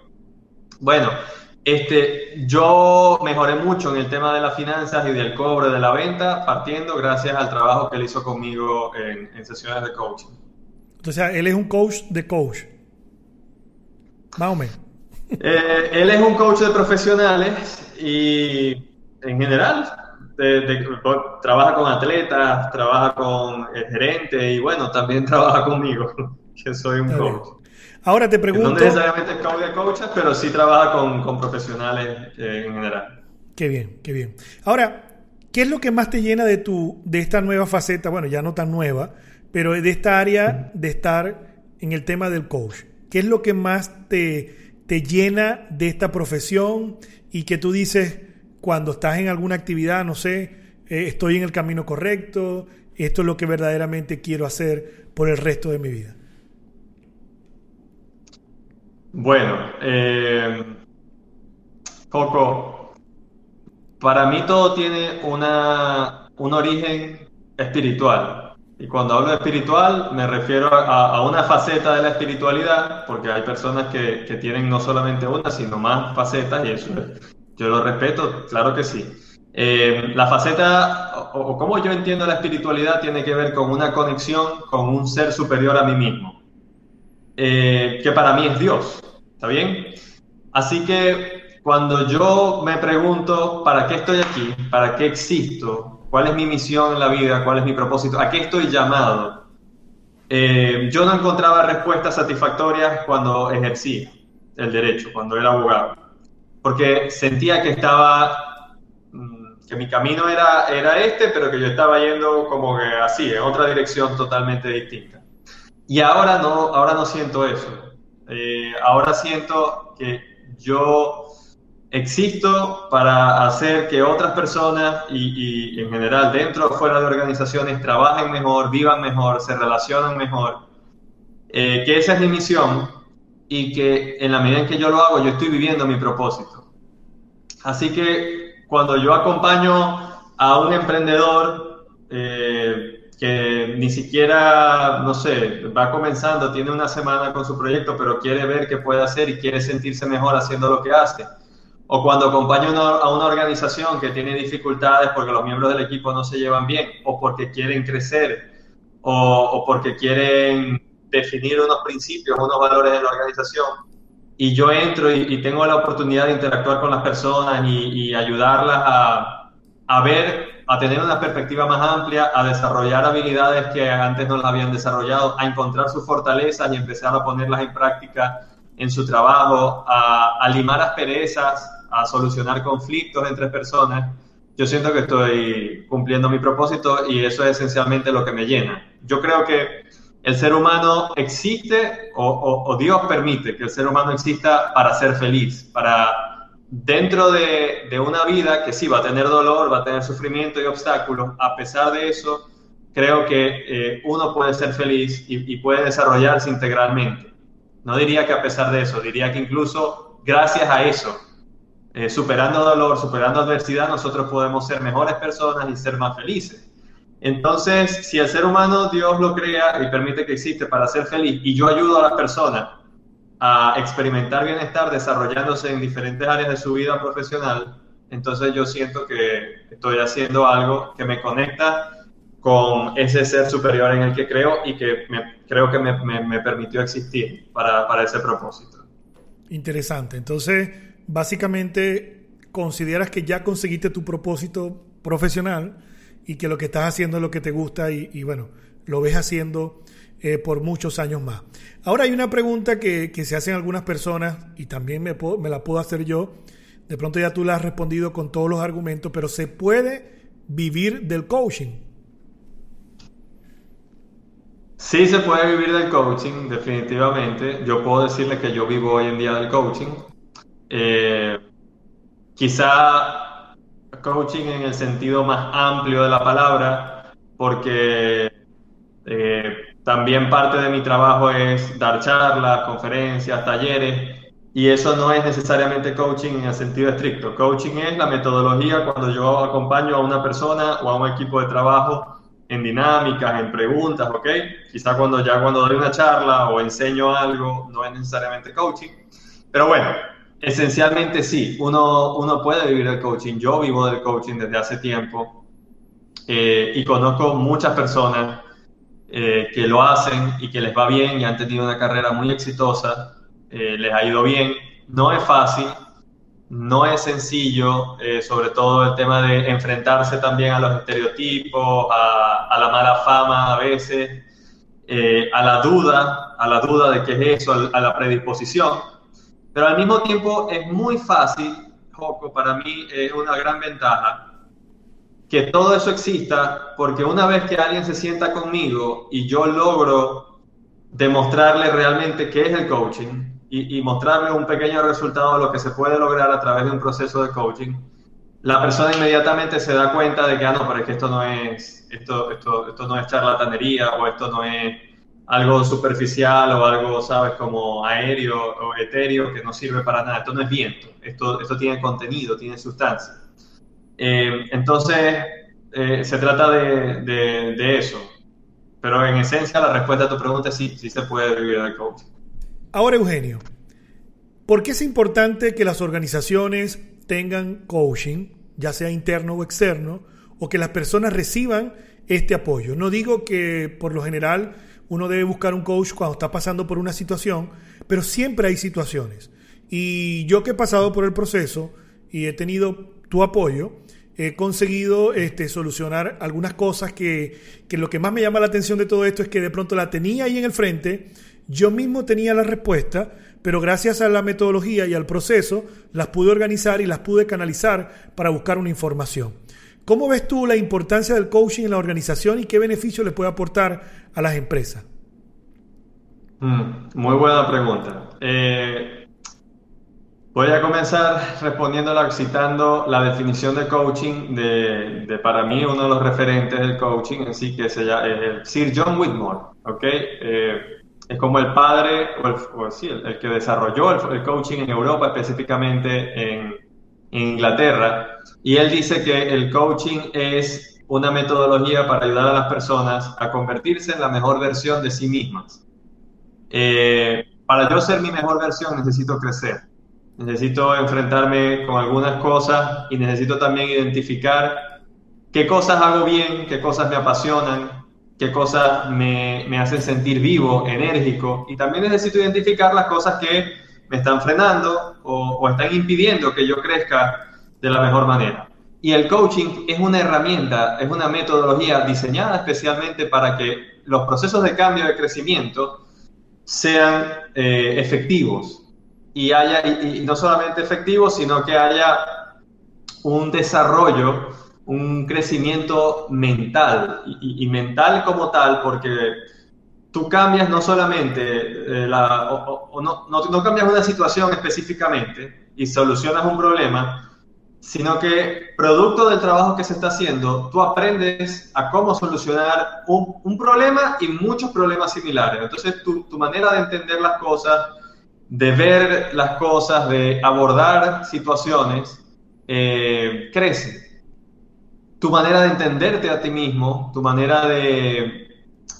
Bueno, este, yo mejoré mucho en el tema de las finanzas y del cobre de la venta, partiendo gracias al trabajo que él hizo conmigo en, en sesiones de coaching. Sea, él es un coach de coach. Más o menos. Eh, él es un coach de profesionales y en general de, de, trabaja con atletas, trabaja con el gerente y bueno, también trabaja conmigo, que soy un coach. Ahora te pregunto. No necesariamente de coaches, pero sí trabaja con, con profesionales eh, en general. Qué bien, qué bien. Ahora, ¿qué es lo que más te llena de tu, de esta nueva faceta? Bueno, ya no tan nueva, pero de esta área de estar en el tema del coach. ¿Qué es lo que más te, te llena de esta profesión y que tú dices cuando estás en alguna actividad, no sé, eh, estoy en el camino correcto, esto es lo que verdaderamente quiero hacer por el resto de mi vida? Bueno, eh, Coco, para mí todo tiene una, un origen espiritual. Y cuando hablo de espiritual me refiero a, una faceta de la espiritualidad, porque hay personas que, que, tienen no solamente una, sino más facetas, y eso yo lo respeto, claro que sí. Eh, la faceta, o, o como yo entiendo la espiritualidad, tiene que ver con una conexión con un ser superior a mí mismo eh, que para mí es Dios. ¿Está bien? Así que cuando yo me pregunto, ¿para qué estoy aquí? ¿Para qué existo? ¿Cuál es mi misión en la vida? ¿Cuál es mi propósito? ¿A qué estoy llamado? Eh, yo no encontraba respuestas satisfactorias cuando ejercía el derecho, cuando era abogado, porque sentía que estaba, mm, que mi camino era, era este, pero que yo estaba yendo como que así, en otra dirección totalmente distinta. Y ahora no, ahora no siento eso. Eh, ahora siento que yo existo para hacer que otras personas y, y, en general dentro o fuera de organizaciones trabajen mejor, vivan mejor, se relacionen mejor. Eh, que esa es mi misión y que en la medida en que yo lo hago, yo estoy viviendo mi propósito. Así que cuando yo acompaño a un emprendedor, eh, que ni siquiera, no sé, va comenzando, tiene una semana con su proyecto, pero quiere ver qué puede hacer y quiere sentirse mejor haciendo lo que hace. O cuando acompaña a una organización que tiene dificultades porque los miembros del equipo no se llevan bien, o porque quieren crecer, o, o porque quieren definir unos principios, unos valores de la organización, y yo entro y, y tengo la oportunidad de interactuar con las personas y, y ayudarlas a, a ver a tener una perspectiva más amplia, a desarrollar habilidades que antes no las habían desarrollado, a encontrar sus fortalezas y empezar a ponerlas en práctica en su trabajo, a, a limar asperezas, a solucionar conflictos entre personas. Yo siento que estoy cumpliendo mi propósito y eso es esencialmente lo que me llena. Yo creo que el ser humano existe o, Dios permite que el ser humano exista para ser feliz, para dentro de, de, una vida que sí va a tener dolor, va a tener sufrimiento y obstáculos, a pesar de eso, creo que eh, uno puede ser feliz y, y, puede desarrollarse integralmente. No diría que a pesar de eso, diría que incluso gracias a eso eh, superando dolor, superando adversidad, nosotros podemos ser mejores personas y ser más felices. Entonces, si el ser humano Dios lo crea y permite que existe para ser feliz y yo ayudo a las personas a experimentar bienestar desarrollándose en diferentes áreas de su vida profesional, entonces yo siento que estoy haciendo algo que me conecta con ese ser superior en el que creo y que creo que me, me, permitió existir para, para ese propósito. Interesante. Entonces, básicamente, consideras que ya conseguiste tu propósito profesional y que lo que estás haciendo es lo que te gusta y, bueno, lo ves haciendo eh, por muchos años más. Ahora hay una pregunta que, que se hacen algunas personas y también me, la puedo hacer yo. De pronto ya tú la has respondido con todos los argumentos, pero ¿se puede vivir del coaching? Sí se puede vivir del coaching, definitivamente. Yo puedo decirle que yo vivo hoy en día del coaching. Eh, quizá coaching en el sentido más amplio de la palabra, porque eh, también parte de mi trabajo es dar charlas, conferencias, talleres, y eso no es necesariamente coaching en el sentido estricto. Coaching es la metodología cuando yo acompaño a una persona o a un equipo de trabajo en dinámicas, en preguntas, ¿ok? Quizá cuando ya cuando doy una charla o enseño algo, no es necesariamente coaching. Pero bueno, esencialmente sí, uno, uno puede vivir el coaching. Yo vivo del coaching desde hace tiempo eh, y conozco muchas personas eh, que lo hacen y que les va bien y han tenido una carrera muy exitosa, eh, les ha ido bien. No es fácil, no es sencillo, eh, sobre todo el tema de enfrentarse también a los estereotipos, a, la mala fama a veces, eh, a la duda, a la duda de qué es eso, a la predisposición. Pero al mismo tiempo es muy fácil, Joco, para mí es una gran ventaja, que todo eso exista, porque una vez que alguien se sienta conmigo y yo logro demostrarle realmente qué es el coaching, y, mostrarle un pequeño resultado de lo que se puede lograr a través de un proceso de coaching, la persona inmediatamente se da cuenta de que, ah, no, pero es que esto no es, esto, esto, esto no es charlatanería o esto no es algo superficial o algo, sabes, como aéreo o etéreo que no sirve para nada. Esto no es viento, esto, esto tiene contenido, tiene sustancia. Eh, entonces, eh, se trata de, de, eso. Pero en esencia, la respuesta a tu pregunta es sí, sí se puede vivir de coaching. Ahora, Eugenio, ¿por qué es importante que las organizaciones tengan coaching, ya sea interno o externo, o que las personas reciban este apoyo? No digo que por lo general uno debe buscar un coach cuando está pasando por una situación, pero siempre hay situaciones. Y yo que he pasado por el proceso y he tenido tu apoyo, he conseguido este, solucionar algunas cosas que, que, lo que más me llama la atención de todo esto es que de pronto la tenía ahí en el frente yo mismo tenía la respuesta, pero gracias a la metodología y al proceso las pude organizar y las pude canalizar para buscar una información. ¿Cómo ves tú la importancia del coaching en la organización y qué beneficio le puede aportar a las empresas? Mm, muy buena pregunta. Eh, voy a comenzar respondiéndola citando la definición de coaching de, para mí uno de los referentes del coaching en sí, que se llama el Sir John Whitmore. ¿okay? Eh, es como el padre, o el, el, que desarrolló el, coaching en Europa, específicamente en, Inglaterra. Y él dice que el coaching es una metodología para ayudar a las personas a convertirse en la mejor versión de sí mismas. Eh, para yo ser mi mejor versión necesito crecer, necesito enfrentarme con algunas cosas y necesito también identificar qué cosas hago bien, qué cosas me apasionan, qué cosas me, me, hacen sentir vivo, enérgico, y también necesito identificar las cosas que me están frenando o, o, están impidiendo que yo crezca de la mejor manera. Y el coaching es una herramienta, es una metodología diseñada especialmente para que los procesos de cambio de crecimiento sean eh, efectivos y haya y no solamente efectivos, sino que haya un desarrollo un crecimiento mental y, mental como tal, porque tú cambias no solamente eh, la, o, no, no, cambias una situación específicamente y solucionas un problema, sino que producto del trabajo que se está haciendo, tú aprendes a cómo solucionar un, un problema y muchos problemas similares. Entonces tu, tu, manera de entender las cosas de ver las cosas, de abordar situaciones, eh, crece. Tu manera de entenderte a ti mismo, tu manera de,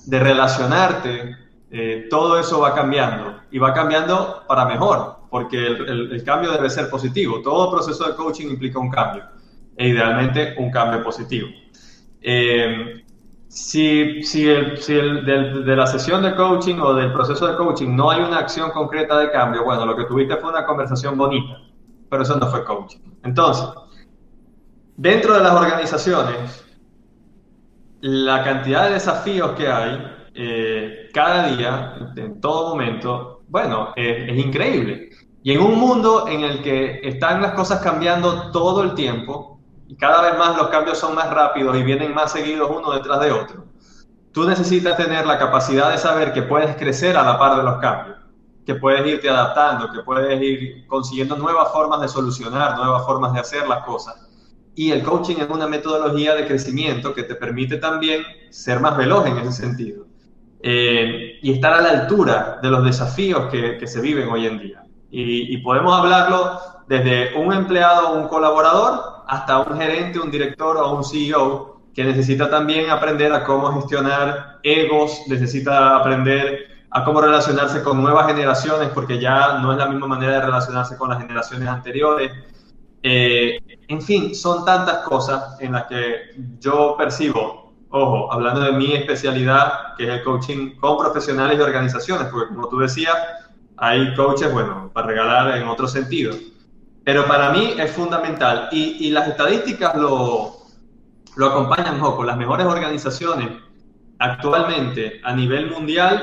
relacionarte, eh, todo eso va cambiando y va cambiando para mejor, porque el, cambio debe ser positivo. Todo proceso de coaching implica un cambio e idealmente un cambio positivo. Eh, si, si, el, si el, de la sesión de coaching o del proceso de coaching no hay una acción concreta de cambio, bueno, lo que tuviste fue una conversación bonita, pero eso no fue coaching. Entonces, dentro de las organizaciones, la cantidad de desafíos que hay eh, cada día, en todo momento, bueno, es increíble. Y en un mundo en el que están las cosas cambiando todo el tiempo, y cada vez más los cambios son más rápidos y vienen más seguidos uno detrás de otro. Tú necesitas tener la capacidad de saber que puedes crecer a la par de los cambios, que puedes irte adaptando, que puedes ir consiguiendo nuevas formas de solucionar, nuevas formas de hacer las cosas. Y el coaching es una metodología de crecimiento que te permite también ser más veloz en ese sentido eh, y estar a la altura de los desafíos que, que se viven hoy en día. Y, y podemos hablarlo desde un empleado o un colaborador hasta un gerente, un director o un CEO que necesita también aprender a cómo gestionar egos, necesita aprender a cómo relacionarse con nuevas generaciones, porque ya no es la misma manera de relacionarse con las generaciones anteriores. Eh, en fin, son tantas cosas en las que yo percibo, ojo, hablando de mi especialidad, que es el coaching con profesionales y organizaciones, porque como tú decías, hay coaches, bueno, para regalar en otro sentido. Pero para mí es fundamental y, las estadísticas lo, acompañan un poco. Las mejores organizaciones actualmente a nivel mundial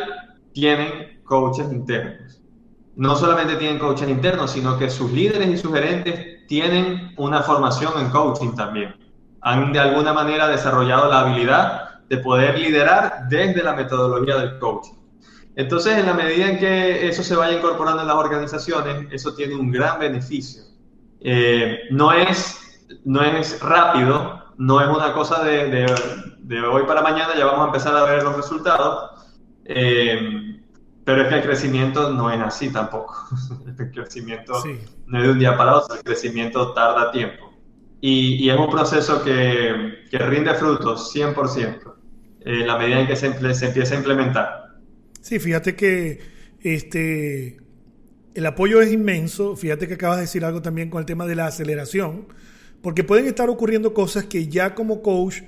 tienen coaches internos. No solamente tienen coaches internos, sino que sus líderes y sus gerentes tienen una formación en coaching también. Han de alguna manera desarrollado la habilidad de poder liderar desde la metodología del coaching. Entonces, en la medida en que eso se vaya incorporando en las organizaciones, eso tiene un gran beneficio. Eh, no, es, no es rápido, no es una cosa de, de, hoy para mañana, ya vamos a empezar a ver los resultados, eh, pero es que el crecimiento no es así tampoco. el crecimiento no es de un día para otro, el crecimiento tarda tiempo. Y, y es un proceso que, que rinde frutos 100% en la medida en que se, se empieza a implementar. Sí, fíjate que este, el apoyo es inmenso. Fíjate que acabas de decir algo también con el tema de la aceleración, porque pueden estar ocurriendo cosas que ya como coach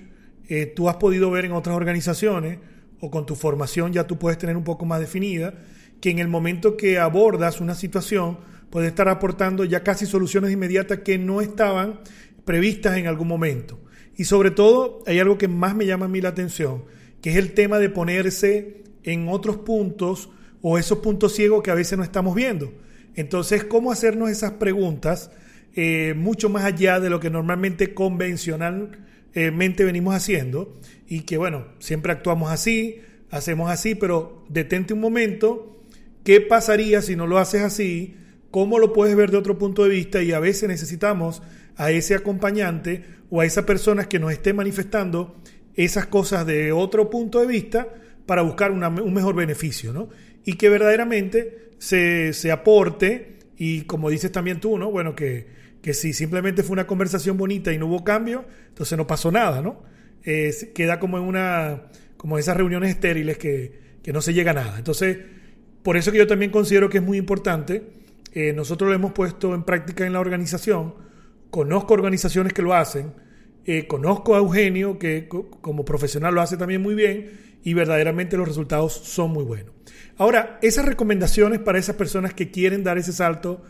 eh, tú has podido ver en otras organizaciones o con tu formación ya tú puedes tener un poco más definida, que en el momento que abordas una situación puede estar aportando ya casi soluciones inmediatas que no estaban previstas en algún momento. Y sobre todo hay algo que más me llama a mí la atención, que es el tema de ponerse en otros puntos o esos puntos ciegos que a veces no estamos viendo. Entonces, ¿cómo hacernos esas preguntas eh, mucho más allá de lo que normalmente convencionalmente venimos haciendo? Y que, bueno, siempre actuamos así, hacemos así, pero detente un momento, ¿qué pasaría si no lo haces así? ¿Cómo lo puedes ver de otro punto de vista? Y a veces necesitamos a ese acompañante o a esa persona que nos esté manifestando esas cosas de otro punto de vista para buscar un mejor beneficio, ¿no? Y que verdaderamente se, se, aporte y como dices también tú, ¿no? Bueno, que, que, si simplemente fue una conversación bonita y no hubo cambio, entonces no pasó nada, ¿no? queda como en una, como esas reuniones estériles que, que, no se llega a nada. Entonces, por eso que yo también considero que es muy importante, eh, nosotros lo hemos puesto en práctica en la organización, conozco organizaciones que lo hacen, eh, conozco a Eugenio, que como profesional lo hace también muy bien, y verdaderamente los resultados son muy buenos. Ahora, esas recomendaciones para esas personas que quieren dar ese salto,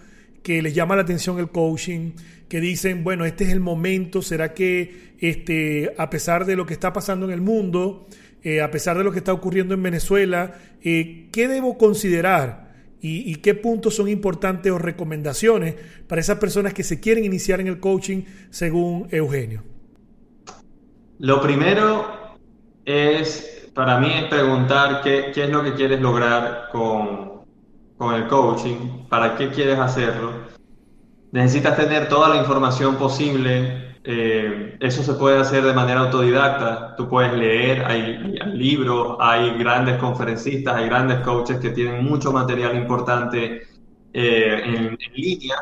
que les llama la atención el coaching, que dicen, bueno, este es el momento, ¿será que este, a pesar de lo que está pasando en el mundo, eh, a pesar de lo que está ocurriendo en Venezuela, eh, ¿qué debo considerar? Y, y, qué puntos son importantes o recomendaciones para esas personas que se quieren iniciar en el coaching según Eugenio? Lo primero es para mí es preguntar qué, es lo que quieres lograr con, el coaching, para qué quieres hacerlo. Necesitas tener toda la información posible. Eh, eso se puede hacer de manera autodidacta. Tú puedes leer, hay, libros, hay grandes conferencistas, hay grandes coaches que tienen mucho material importante eh, en, línea.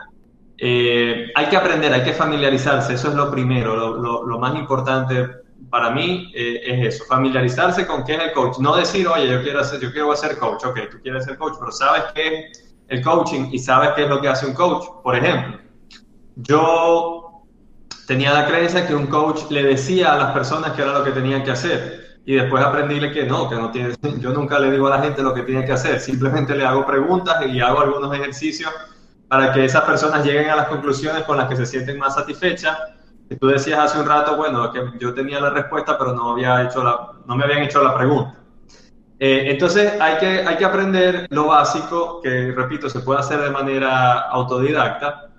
Eh, hay que aprender, hay que familiarizarse, eso es lo primero, lo más importante para mí eh, es eso, familiarizarse con qué es el coach, no decir, oye, yo quiero, hacer, yo quiero ser coach, ok, tú quieres ser coach, pero sabes qué es el coaching y sabes qué es lo que hace un coach. Por ejemplo, yo tenía la creencia que un coach le decía a las personas qué era lo que tenían que hacer y después aprendíle que no, que no tiene, yo nunca le digo a la gente lo que tiene que hacer, simplemente le hago preguntas y hago algunos ejercicios para que esas personas lleguen a las conclusiones con las que se sienten más satisfechas. Tú decías hace un rato, bueno, que yo tenía la respuesta, pero no, había hecho la, no me habían hecho la pregunta. Eh, entonces hay que, hay que aprender lo básico, que repito, se puede hacer de manera autodidacta,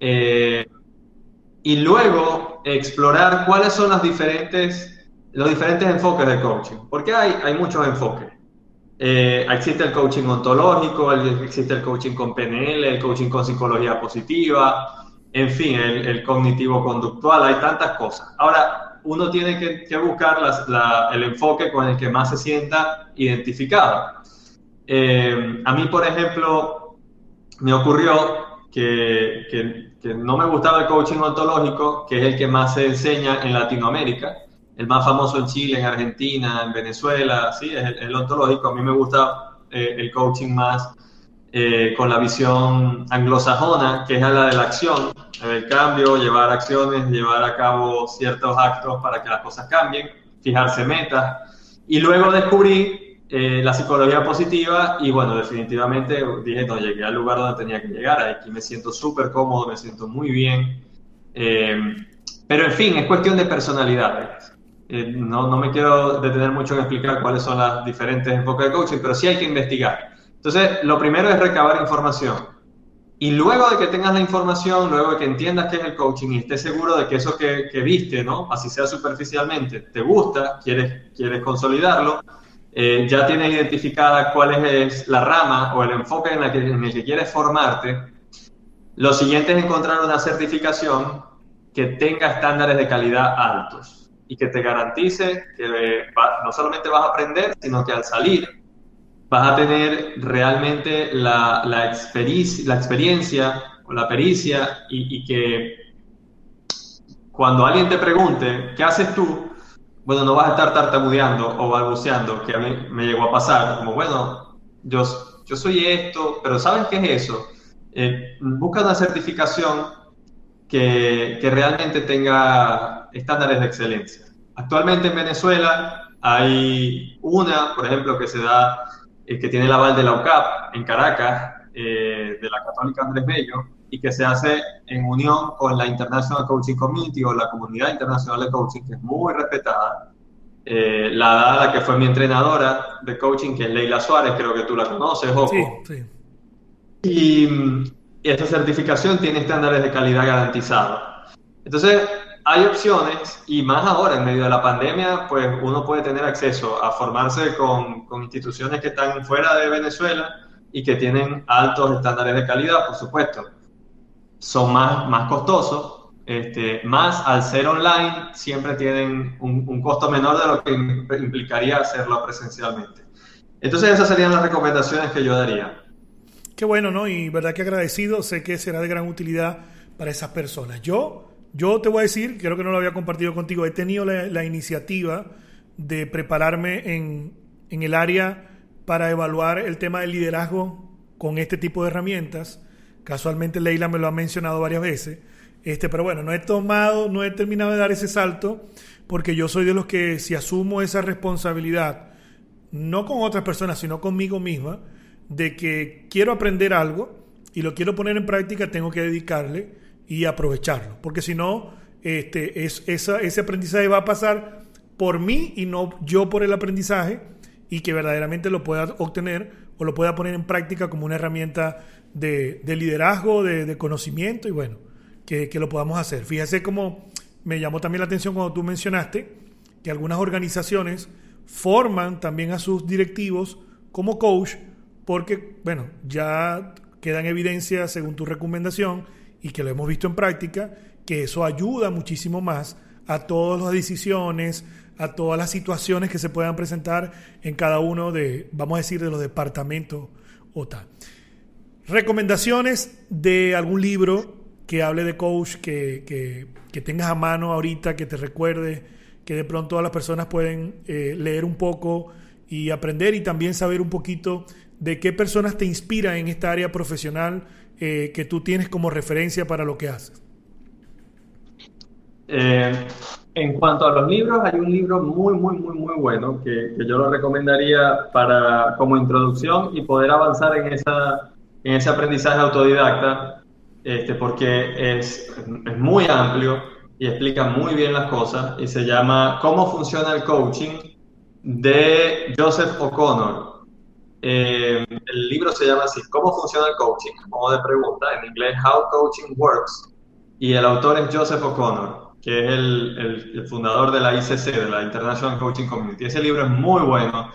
eh, y luego explorar cuáles son las diferentes, los diferentes enfoques de coaching, porque hay, hay muchos enfoques. Eh, existe el coaching ontológico, el, existe el coaching con PNL, el coaching con psicología positiva, en fin, el, cognitivo-conductual, hay tantas cosas. Ahora, uno tiene que, que buscar el enfoque con el que más se sienta identificado. Eh, a mí, por ejemplo, me ocurrió que, no me gustaba el coaching ontológico, que es el que más se enseña en Latinoamérica el más famoso en Chile, en Argentina, en Venezuela, sí, es el, el ontológico. A mí me gusta eh, el coaching más eh, con la visión anglosajona, que es la de la acción, el cambio, llevar acciones, llevar a cabo ciertos actos para que las cosas cambien, fijarse metas. Y luego descubrí eh, la psicología positiva y bueno, definitivamente dije, no, llegué al lugar donde tenía que llegar. Aquí me siento súper cómodo, me siento muy bien. Eh, pero en fin, es cuestión de personalidades. Eh, no, no, me quiero detener mucho en explicar cuáles son las diferentes enfoques de coaching, pero sí hay que investigar. Entonces, lo primero es recabar información. Y luego de que tengas la información, luego de que entiendas qué es el coaching y estés seguro de que eso que, que viste, ¿no? así sea superficialmente, te gusta, quieres, quieres consolidarlo, eh, ya tienes identificada cuál es la rama o el enfoque en, la que, en el que quieres formarte, lo siguiente es encontrar una certificación que tenga estándares de calidad altos y que te garantice que va, no solamente vas a aprender, sino que al salir vas a tener realmente la, la, experiencia, la experiencia o la pericia y, y, que cuando alguien te pregunte, ¿qué haces tú? Bueno, no vas a estar tartamudeando o balbuceando, que a mí me llegó a pasar, como, bueno, yo, yo soy esto, pero ¿sabes qué es eso? Eh, busca una certificación que, que realmente tenga estándares de excelencia. Actualmente en Venezuela hay una, por ejemplo, que se da, eh, que tiene el aval de la UCAP en Caracas, eh, de la Católica Andrés Bello, y que se hace en unión con la International Coaching Community o la Comunidad Internacional de Coaching, que es muy respetada. Eh, la da la que fue mi entrenadora de coaching, que es Leila Suárez, creo que tú la conoces, Ojo. Sí, sí. Y, y esta certificación tiene estándares de calidad garantizados. Entonces, hay opciones y más ahora en medio de la pandemia, pues uno puede tener acceso a formarse con, con, instituciones que están fuera de Venezuela y que tienen altos estándares de calidad, por supuesto. Son más, más costosos, este, más al ser online siempre tienen un, un costo menor de lo que implicaría hacerlo presencialmente. Entonces esas serían las recomendaciones que yo daría. Qué bueno, ¿no? Y verdad que agradecido, sé que será de gran utilidad para esas personas. Yo yo te voy a decir, creo que no lo había compartido contigo, he tenido la, iniciativa de prepararme en, en, el área para evaluar el tema del liderazgo con este tipo de herramientas. Casualmente Leila me lo ha mencionado varias veces. Este, pero bueno, no he tomado, no he terminado de dar ese salto porque yo soy de los que si asumo esa responsabilidad, no con otras personas, sino conmigo misma, de que quiero aprender algo y lo quiero poner en práctica, tengo que dedicarle y aprovecharlo. Porque si no, este, es, ese aprendizaje va a pasar por mí y no yo por el aprendizaje y que verdaderamente lo pueda obtener o lo pueda poner en práctica como una herramienta de, de liderazgo, de, conocimiento y bueno, que, que, lo podamos hacer. Fíjese cómo me llamó también la atención cuando tú mencionaste que algunas organizaciones forman también a sus directivos como coach porque, bueno, ya queda en evidencia según tu recomendación y que lo hemos visto en práctica, que eso ayuda muchísimo más a todas las decisiones, a todas las situaciones que se puedan presentar en cada uno de, vamos a decir, de los departamentos o tal. Recomendaciones de algún libro que hable de coach, que, que, que tengas a mano ahorita, que te recuerde, que de pronto todas las personas pueden eh, leer un poco y aprender y también saber un poquito de qué personas te inspiran en esta área profesional eh, que tú tienes como referencia para lo que haces. Eh, en cuanto a los libros, hay un libro muy, muy, muy, muy bueno que, que, yo lo recomendaría para, como introducción y poder avanzar en, esa, en ese aprendizaje autodidacta, este, porque es, es muy amplio y explica muy bien las cosas y se llama Cómo funciona el coaching de Joseph O'Connor. Eh, el libro se llama así, ¿Cómo funciona el coaching? Como de pregunta, en inglés, How Coaching Works. Y el autor es Joseph O'Connor, que es el, el, fundador de la ICC, de la International Coaching Community. Ese libro es muy bueno,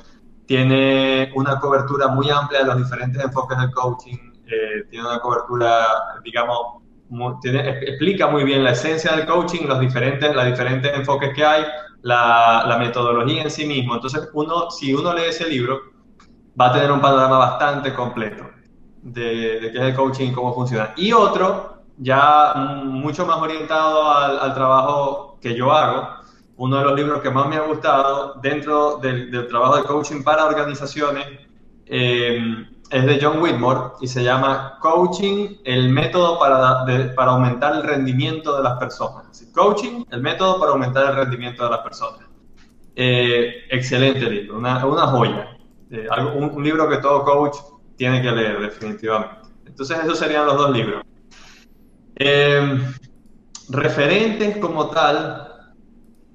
tiene una cobertura muy amplia de los diferentes enfoques del coaching, eh, tiene una cobertura, digamos, muy, tiene, explica muy bien la esencia del coaching, los diferentes, los diferentes enfoques que hay, la, la metodología en sí mismo. Entonces, uno, si uno lee ese libro, va a tener un panorama bastante completo de, de qué es el coaching y cómo funciona. Y otro, ya mucho más orientado al, al, trabajo que yo hago, uno de los libros que más me ha gustado dentro del, del trabajo de coaching para organizaciones eh, es de John Whitmore y se llama Coaching, el método para, de, para aumentar el rendimiento de las personas. Coaching, el método para aumentar el rendimiento de las personas. Eh, excelente libro, una, una joya. Eh, un, libro que todo coach tiene que leer, definitivamente. Entonces, esos serían los dos libros. Eh, referentes como tal,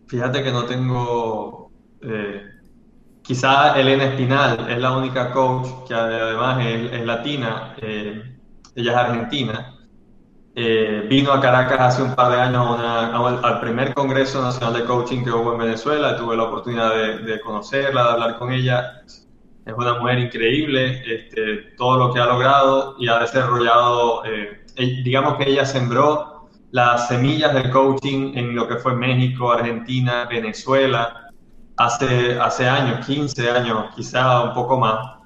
fíjate que no tengo. Eh, quizá Elena Espinal es la única coach que además es, latina, eh, ella es argentina. vino a Caracas hace un par de años al primer Congreso Nacional de Coaching que hubo en Venezuela. Tuve la oportunidad de conocerla, de hablar con ella es una mujer increíble, este, todo lo que ha logrado y ha desarrollado, eh, digamos que ella sembró las semillas del coaching en lo que fue México, Argentina, Venezuela, hace, hace años, 15 años, quizá un poco más,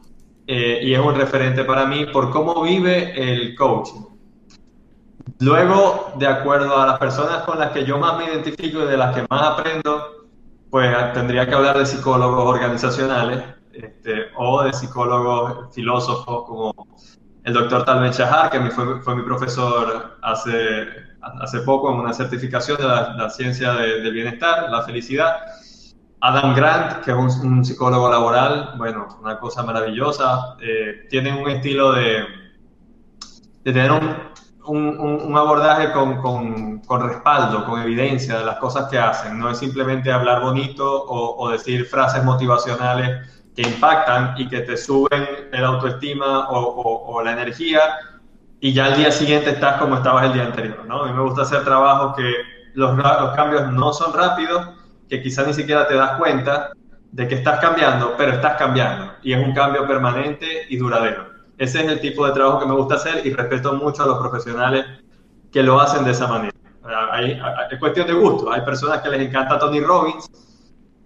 eh, y es un referente para mí por cómo vive el coaching. Luego, de acuerdo a las personas con las que yo más me identifico y de las que más aprendo, pues tendría que hablar de psicólogos organizacionales, este, o de psicólogos, filósofos como el doctor Talben Shahar, que fue, fue, mi profesor hace, hace poco en una certificación de la, la ciencia de, del bienestar, la felicidad. Adam Grant, que es un, un, psicólogo laboral, bueno, una cosa maravillosa. Eh, tienen un estilo de, de tener un, un, un abordaje con, con, con, respaldo, con evidencia de las cosas que hacen. No es simplemente hablar bonito o, o decir frases motivacionales que impactan y que te suben el autoestima o, o, o, la energía y ya al día siguiente estás como estabas el día anterior, ¿no? A mí me gusta hacer trabajos que los, los cambios no son rápidos, que quizás ni siquiera te das cuenta de que estás cambiando, pero estás cambiando y es un cambio permanente y duradero. Ese es el tipo de trabajo que me gusta hacer y respeto mucho a los profesionales que lo hacen de esa manera. Hay, hay, es cuestión de gusto. Hay personas que les encanta Tony Robbins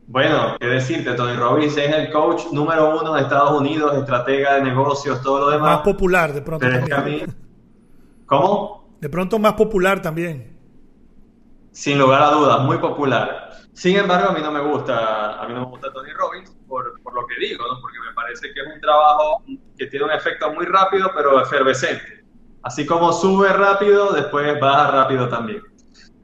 bueno, qué decirte, Tony Robbins es el coach número uno de Estados Unidos, estratega de negocios, todo lo demás. Más popular de pronto Pero también. Mí... ¿Cómo? De pronto más popular también. Sin lugar a dudas, muy popular. Sin embargo, a mí no me gusta, a mí no me gusta Tony Robbins por, por lo que digo, ¿no? porque me parece que es un trabajo que tiene un efecto muy rápido, pero efervescente. Así como sube rápido, después baja rápido también.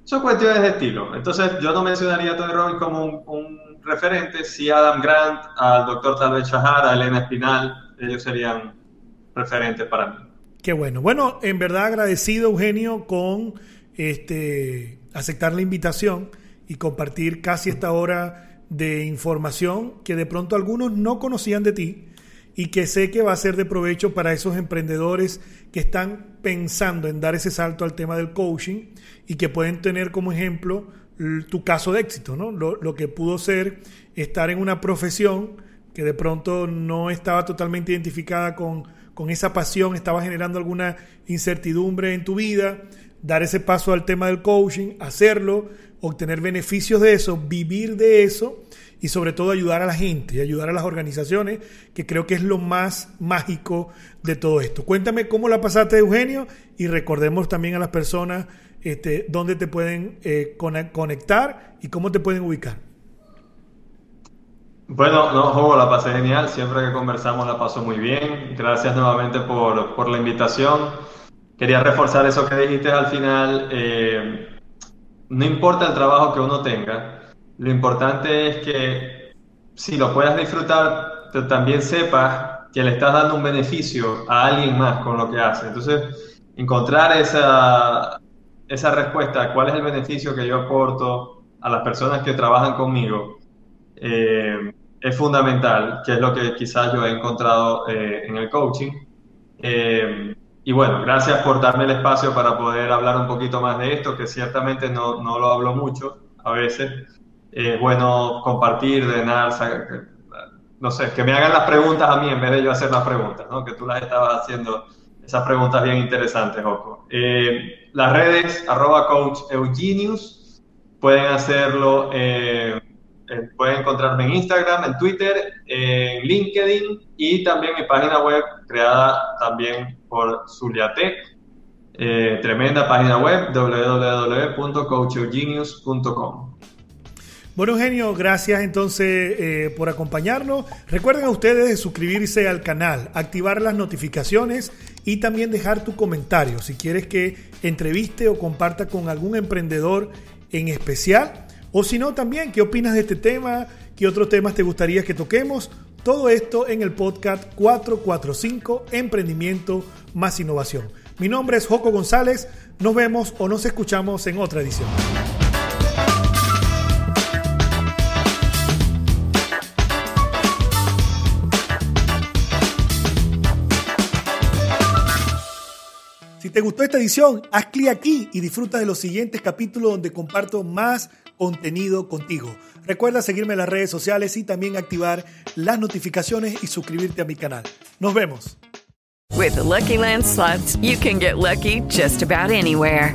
Son cuestiones de estilo. Entonces, yo no mencionaría a Tony Robbins como un, un referentes, sí Adam Grant, al doctor Talvez Shahar, a Elena Espinal, ellos serían referentes para mí. Qué bueno. Bueno, en verdad agradecido, Eugenio, con este aceptar la invitación y compartir casi esta hora de información que de pronto algunos no conocían de ti y que sé que va a ser de provecho para esos emprendedores que están pensando en dar ese salto al tema del coaching y que pueden tener como ejemplo tu caso de éxito, ¿no? Lo, que pudo ser estar en una profesión que de pronto no estaba totalmente identificada con, con esa pasión, estaba generando alguna incertidumbre en tu vida, dar ese paso al tema del coaching, hacerlo, obtener beneficios de eso, vivir de eso y sobre todo ayudar a la gente y ayudar a las organizaciones, que creo que es lo más mágico de todo esto. Cuéntame cómo la pasaste, Eugenio, y recordemos también a las personas este, dónde te pueden eh, conectar y cómo te pueden ubicar. Bueno, no, Jogo, la pasé genial. Siempre que conversamos la paso muy bien. Gracias nuevamente por, por la invitación. Quería reforzar eso que dijiste al final. Eh, no importa el trabajo que uno tenga, lo importante es que si lo puedas disfrutar, también sepas que le estás dando un beneficio a alguien más con lo que hace. Entonces, encontrar esa, esa respuesta, cuál es el beneficio que yo aporto a las personas que trabajan conmigo, eh, es fundamental, que es lo que quizás yo he encontrado eh, en el coaching. Eh, y bueno, gracias por darme el espacio para poder hablar un poquito más de esto, que ciertamente no, no lo hablo mucho a veces. Es bueno compartir, de nada, no sé, que me hagan las preguntas a mí en vez de yo hacer las preguntas, ¿no? Que tú las estabas haciendo, esas preguntas bien interesantes, Joco. Eh, las redes, arroba coach Eugenius, pueden hacerlo eh, eh, pueden encontrarme en Instagram, en Twitter, en LinkedIn y también mi página web creada también por Zuliatec. Eh, tremenda página web www.coacheugenius.com. Bueno, Eugenio, gracias entonces por acompañarnos. Recuerden a ustedes suscribirse al canal, activar las notificaciones y también dejar tu comentario si quieres que entreviste o comparta con algún emprendedor en especial o si no, también, ¿qué opinas de este tema? ¿Qué otros temas te gustaría que toquemos? Todo esto en el podcast 445 Emprendimiento más Innovación. Mi nombre es Joco González. Nos vemos o nos escuchamos en otra edición. Si te gustó esta edición, haz clic aquí y disfruta de los siguientes capítulos donde comparto más contenido contigo. Recuerda seguirme en las redes sociales y también activar las notificaciones y suscribirte a mi canal. Nos vemos. With Lucky you can get lucky just about anywhere.